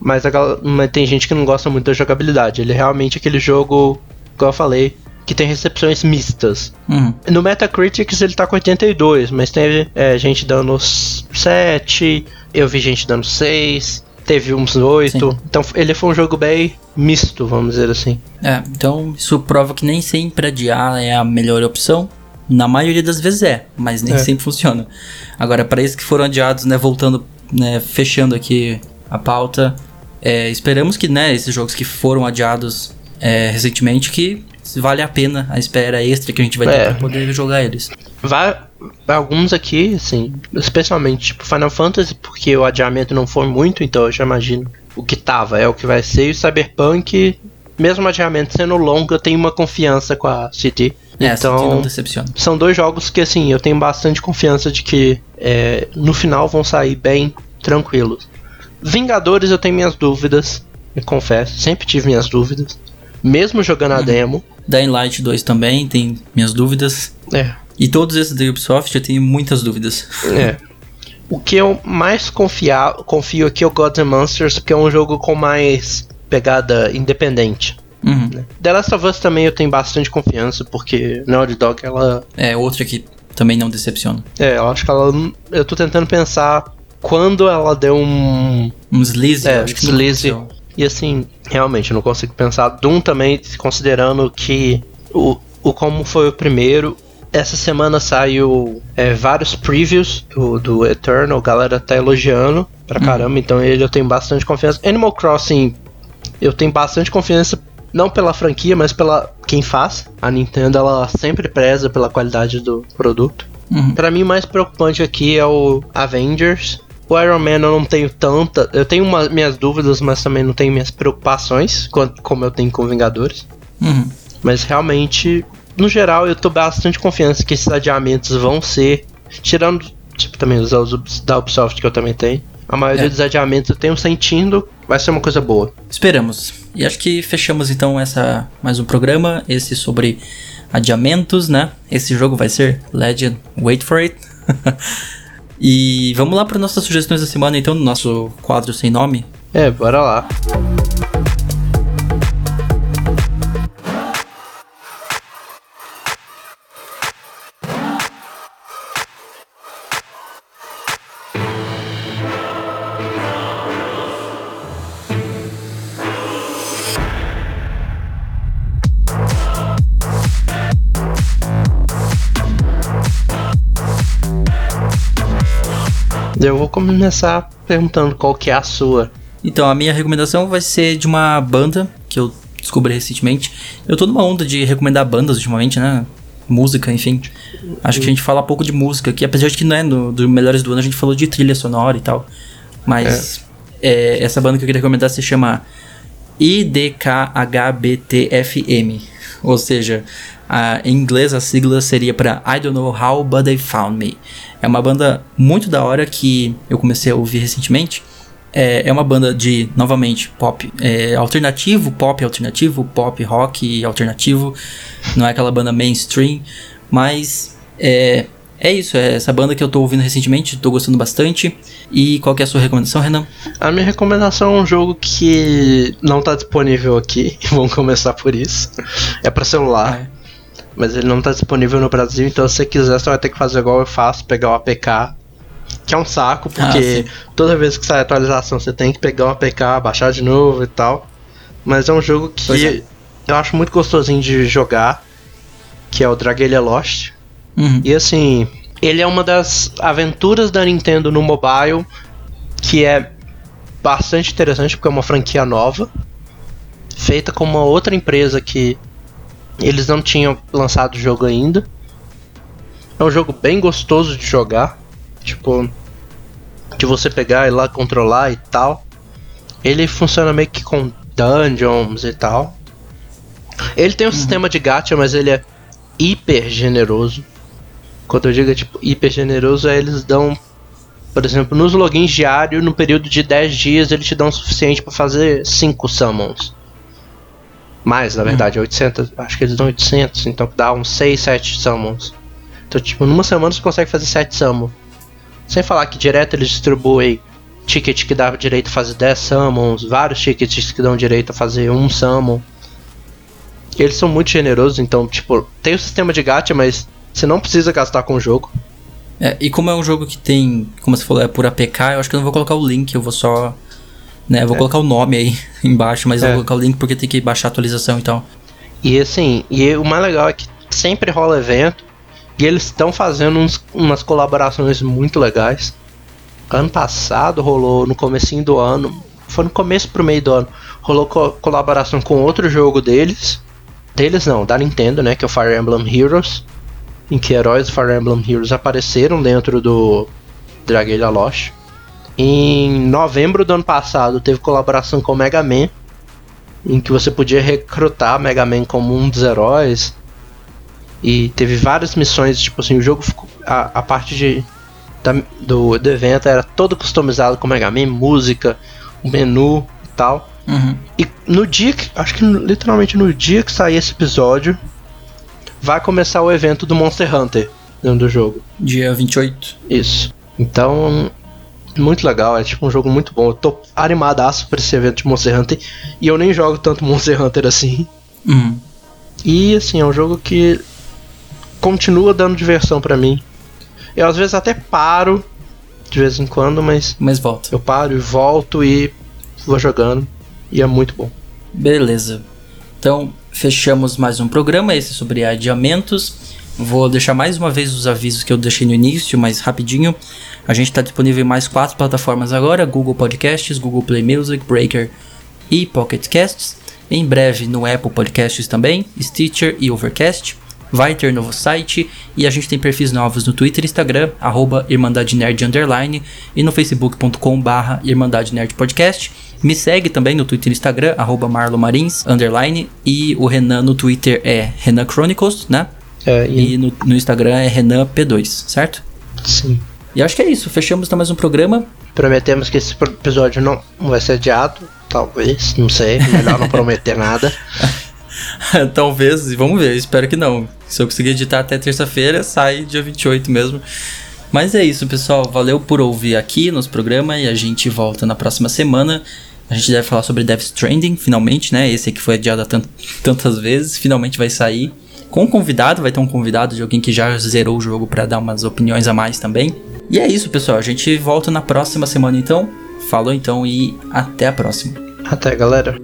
mas, a mas tem gente que não gosta muito da jogabilidade. Ele é realmente aquele jogo, igual eu falei, que tem recepções mistas. Uhum. No Metacritic ele tá com 82, mas teve é, gente dando 7, eu vi gente dando 6, teve uns 8. Sim. Então ele foi um jogo bem misto, vamos dizer assim. É, então isso prova que nem sempre adiar é a melhor opção. Na maioria das vezes é, mas nem É. sempre funciona. Agora, para esses que foram adiados, né, voltando, né, fechando aqui a pauta, é, esperamos que, né, esses jogos que foram adiados é, recentemente, que vale a pena a espera extra que a gente vai ter É. pra poder jogar eles. Vai, alguns aqui, assim, especialmente tipo Final Fantasy, porque o adiamento não foi muito, então eu já imagino o que tava, é o que vai ser. E o Cyberpunk, mesmo o adiamento sendo longo, eu tenho uma confiança com a CD. É, então, decepciona. são dois jogos que, assim, eu tenho bastante confiança de que é, no final vão sair bem tranquilos. Vingadores eu tenho minhas dúvidas, eu confesso, sempre tive minhas dúvidas. Mesmo jogando Uhum. a demo. Dying Light 2 também, tem minhas dúvidas. É, E todos esses da Ubisoft eu tenho muitas dúvidas. É. O que eu mais confia, confio aqui é o Gods and Monsters, porque é um jogo com mais pegada independente. Uhum. The Last of Us também eu tenho bastante confiança, porque Naughty Dog, ela. É, outra que também não decepciona. É, eu acho que ela. Eu tô tentando pensar quando ela deu um. Um Sleazy, É, acho que aconteceu. E assim, realmente, eu não consigo pensar. Doom também, considerando que o, o como foi o primeiro, essa semana saiu é, vários previews do, do Eternal, a galera tá elogiando pra caramba, então ele eu tenho bastante confiança. Animal Crossing, eu tenho bastante confiança, não pela franquia, mas pela quem faz. A Nintendo, ela sempre preza pela qualidade do produto. Uhum. Pra mim, o mais preocupante aqui é o Avengers. O Iron Man eu não tenho tanta. Eu tenho uma- minhas dúvidas, mas também não tenho minhas preocupações, como eu tenho com Vingadores. Uhum. Mas realmente, no geral, eu tô bastante confiança que esses adiamentos vão ser. Tirando, tipo, também os da Ubisoft que eu também tenho. A maioria É. dos adiamentos eu tenho sentindo vai ser uma coisa boa. Esperamos. E acho que fechamos então essa mais um programa, esse sobre adiamentos, né? Esse jogo vai ser Legend Wait for It. e vamos lá para nossas sugestões da semana então no nosso quadro sem nome. É, bora lá. Eu vou começar perguntando qual que é a sua. Então, a minha recomendação vai ser de uma banda que eu descobri recentemente. Eu tô numa onda de recomendar bandas ultimamente, né? Música, enfim. Acho que a gente fala pouco de música aqui, apesar de que não é no, do Melhores do Ano, a gente falou de trilha sonora e tal. Mas é, essa banda que eu queria recomendar se chama IDKHBTFM. Ou seja, a, em inglês a sigla seria para I Don't Know How But They Found Me. É uma banda muito da hora que eu comecei a ouvir recentemente. É, é uma banda de, novamente, pop é, alternativo, pop alternativo, pop rock alternativo. Não é aquela banda mainstream, mas é, é isso. É essa banda que eu tô ouvindo recentemente, tô gostando bastante. E qual que é a sua recomendação, Renan? A minha recomendação é um jogo que não tá disponível aqui. Vamos começar por isso. É pra celular. Ah. Mas ele não tá disponível no Brasil, então se você quiser, você vai ter que fazer igual eu faço, pegar o APK. Que é um saco, porque Ah, toda vez que sai atualização você tem que pegar o APK, baixar de novo e tal. Mas é um jogo que é. eu acho muito gostosinho de jogar, que é o Dragalia Lost. Uhum. E assim, ele é uma das aventuras da Nintendo no mobile que é bastante interessante porque é uma franquia nova, feita com uma outra empresa que eles não tinham lançado o jogo ainda. É um jogo bem gostoso de jogar, tipo, de você pegar e lá controlar e tal. Ele funciona meio que com dungeons e tal. Ele tem um sistema de gacha, mas ele é hiper generoso. Quando eu digo tipo hiper generoso, é eles dão, por exemplo, nos logins diários, no período de 10 dias, eles te dão o suficiente pra fazer 5 summons. Mais, na verdade, é 800, acho que eles dão 800, então dá uns 6, 7 summons. Então, tipo, numa semana você consegue fazer 7 summons. Sem falar que direto eles distribuem ticket que dá direito a fazer 10 summons, vários tickets que dão direito a fazer um summon. Eles são muito generosos, então, tipo, tem o sistema de gacha, mas você não precisa gastar com o jogo. É, e como é um jogo que tem, como você falou, é por APK, eu acho que eu não vou colocar o link, eu vou só. Né, vou É. colocar o nome aí embaixo, mas eu É. vou colocar o link porque tem que baixar a atualização e tal. E assim, e o mais legal é que sempre rola evento e eles estão fazendo uns- umas colaborações muito legais. Ano passado rolou no comecinho do ano, foi no começo pro meio do ano, rolou co- colaboração com outro jogo deles. Deles não, da Nintendo, né, que é o Fire Emblem Heroes, em que heróis do Fire Emblem Heroes apareceram dentro do Dragalia Lost. Em novembro do ano passado teve colaboração com o Mega Man, em que você podia recrutar Mega Man como um dos heróis. E teve várias missões, tipo assim, o jogo ficou. A, a parte de, da- do, do evento era todo customizado com Mega Man, música, o menu e tal. Uhum. E no dia que. Acho que literalmente no dia que sair esse episódio, vai começar o evento do Monster Hunter dentro do jogo. Dia 28. Isso. Então, muito legal, é tipo um jogo muito bom. Eu tô animadaço pra esse evento de Monster Hunter. E eu nem jogo tanto Monster Hunter assim. Uhum. E assim, é um jogo que continua dando diversão pra mim. Eu às vezes até paro de vez em quando, mas Mas volta. eu paro e volto e vou jogando. E é muito bom. Beleza. Então, fechamos mais um programa, esse sobre adiamentos. Vou deixar mais uma vez os avisos que eu deixei no início, mas rapidinho. A gente está disponível em mais quatro plataformas agora: Google Podcasts, Google Play Music, Breaker e Pocket Casts. Em breve no Apple Podcasts também, Stitcher e Overcast. Vai ter novo site e a gente tem perfis novos no Twitter e Instagram, arroba Irmandade Nerd Underline e no facebook.com barra Irmandade Nerd Podcast. Me segue também no Twitter e Instagram, arroba Marlon Marins, underline, e o Renan no Twitter é Renan Chronicles, né? É, e, E no, no Instagram é Renan P2, certo? sim. E acho que é isso, fechamos então mais um programa. Prometemos que esse episódio não vai ser adiado. Talvez, não sei. Melhor não prometer nada. Talvez, vamos ver, espero que não. Se eu conseguir editar até terça-feira, sai dia 28 mesmo. Mas é isso, pessoal. Valeu por ouvir aqui nos programas e a gente volta na próxima semana. A gente deve falar sobre Death Stranding, finalmente, né? Esse aqui foi adiado tant- tantas vezes, finalmente vai sair. Com um convidado, vai ter um convidado de alguém que já zerou o jogo pra dar umas opiniões a mais também. E é isso, pessoal. A gente volta na próxima semana então. Falou então e até a próxima. Até, galera.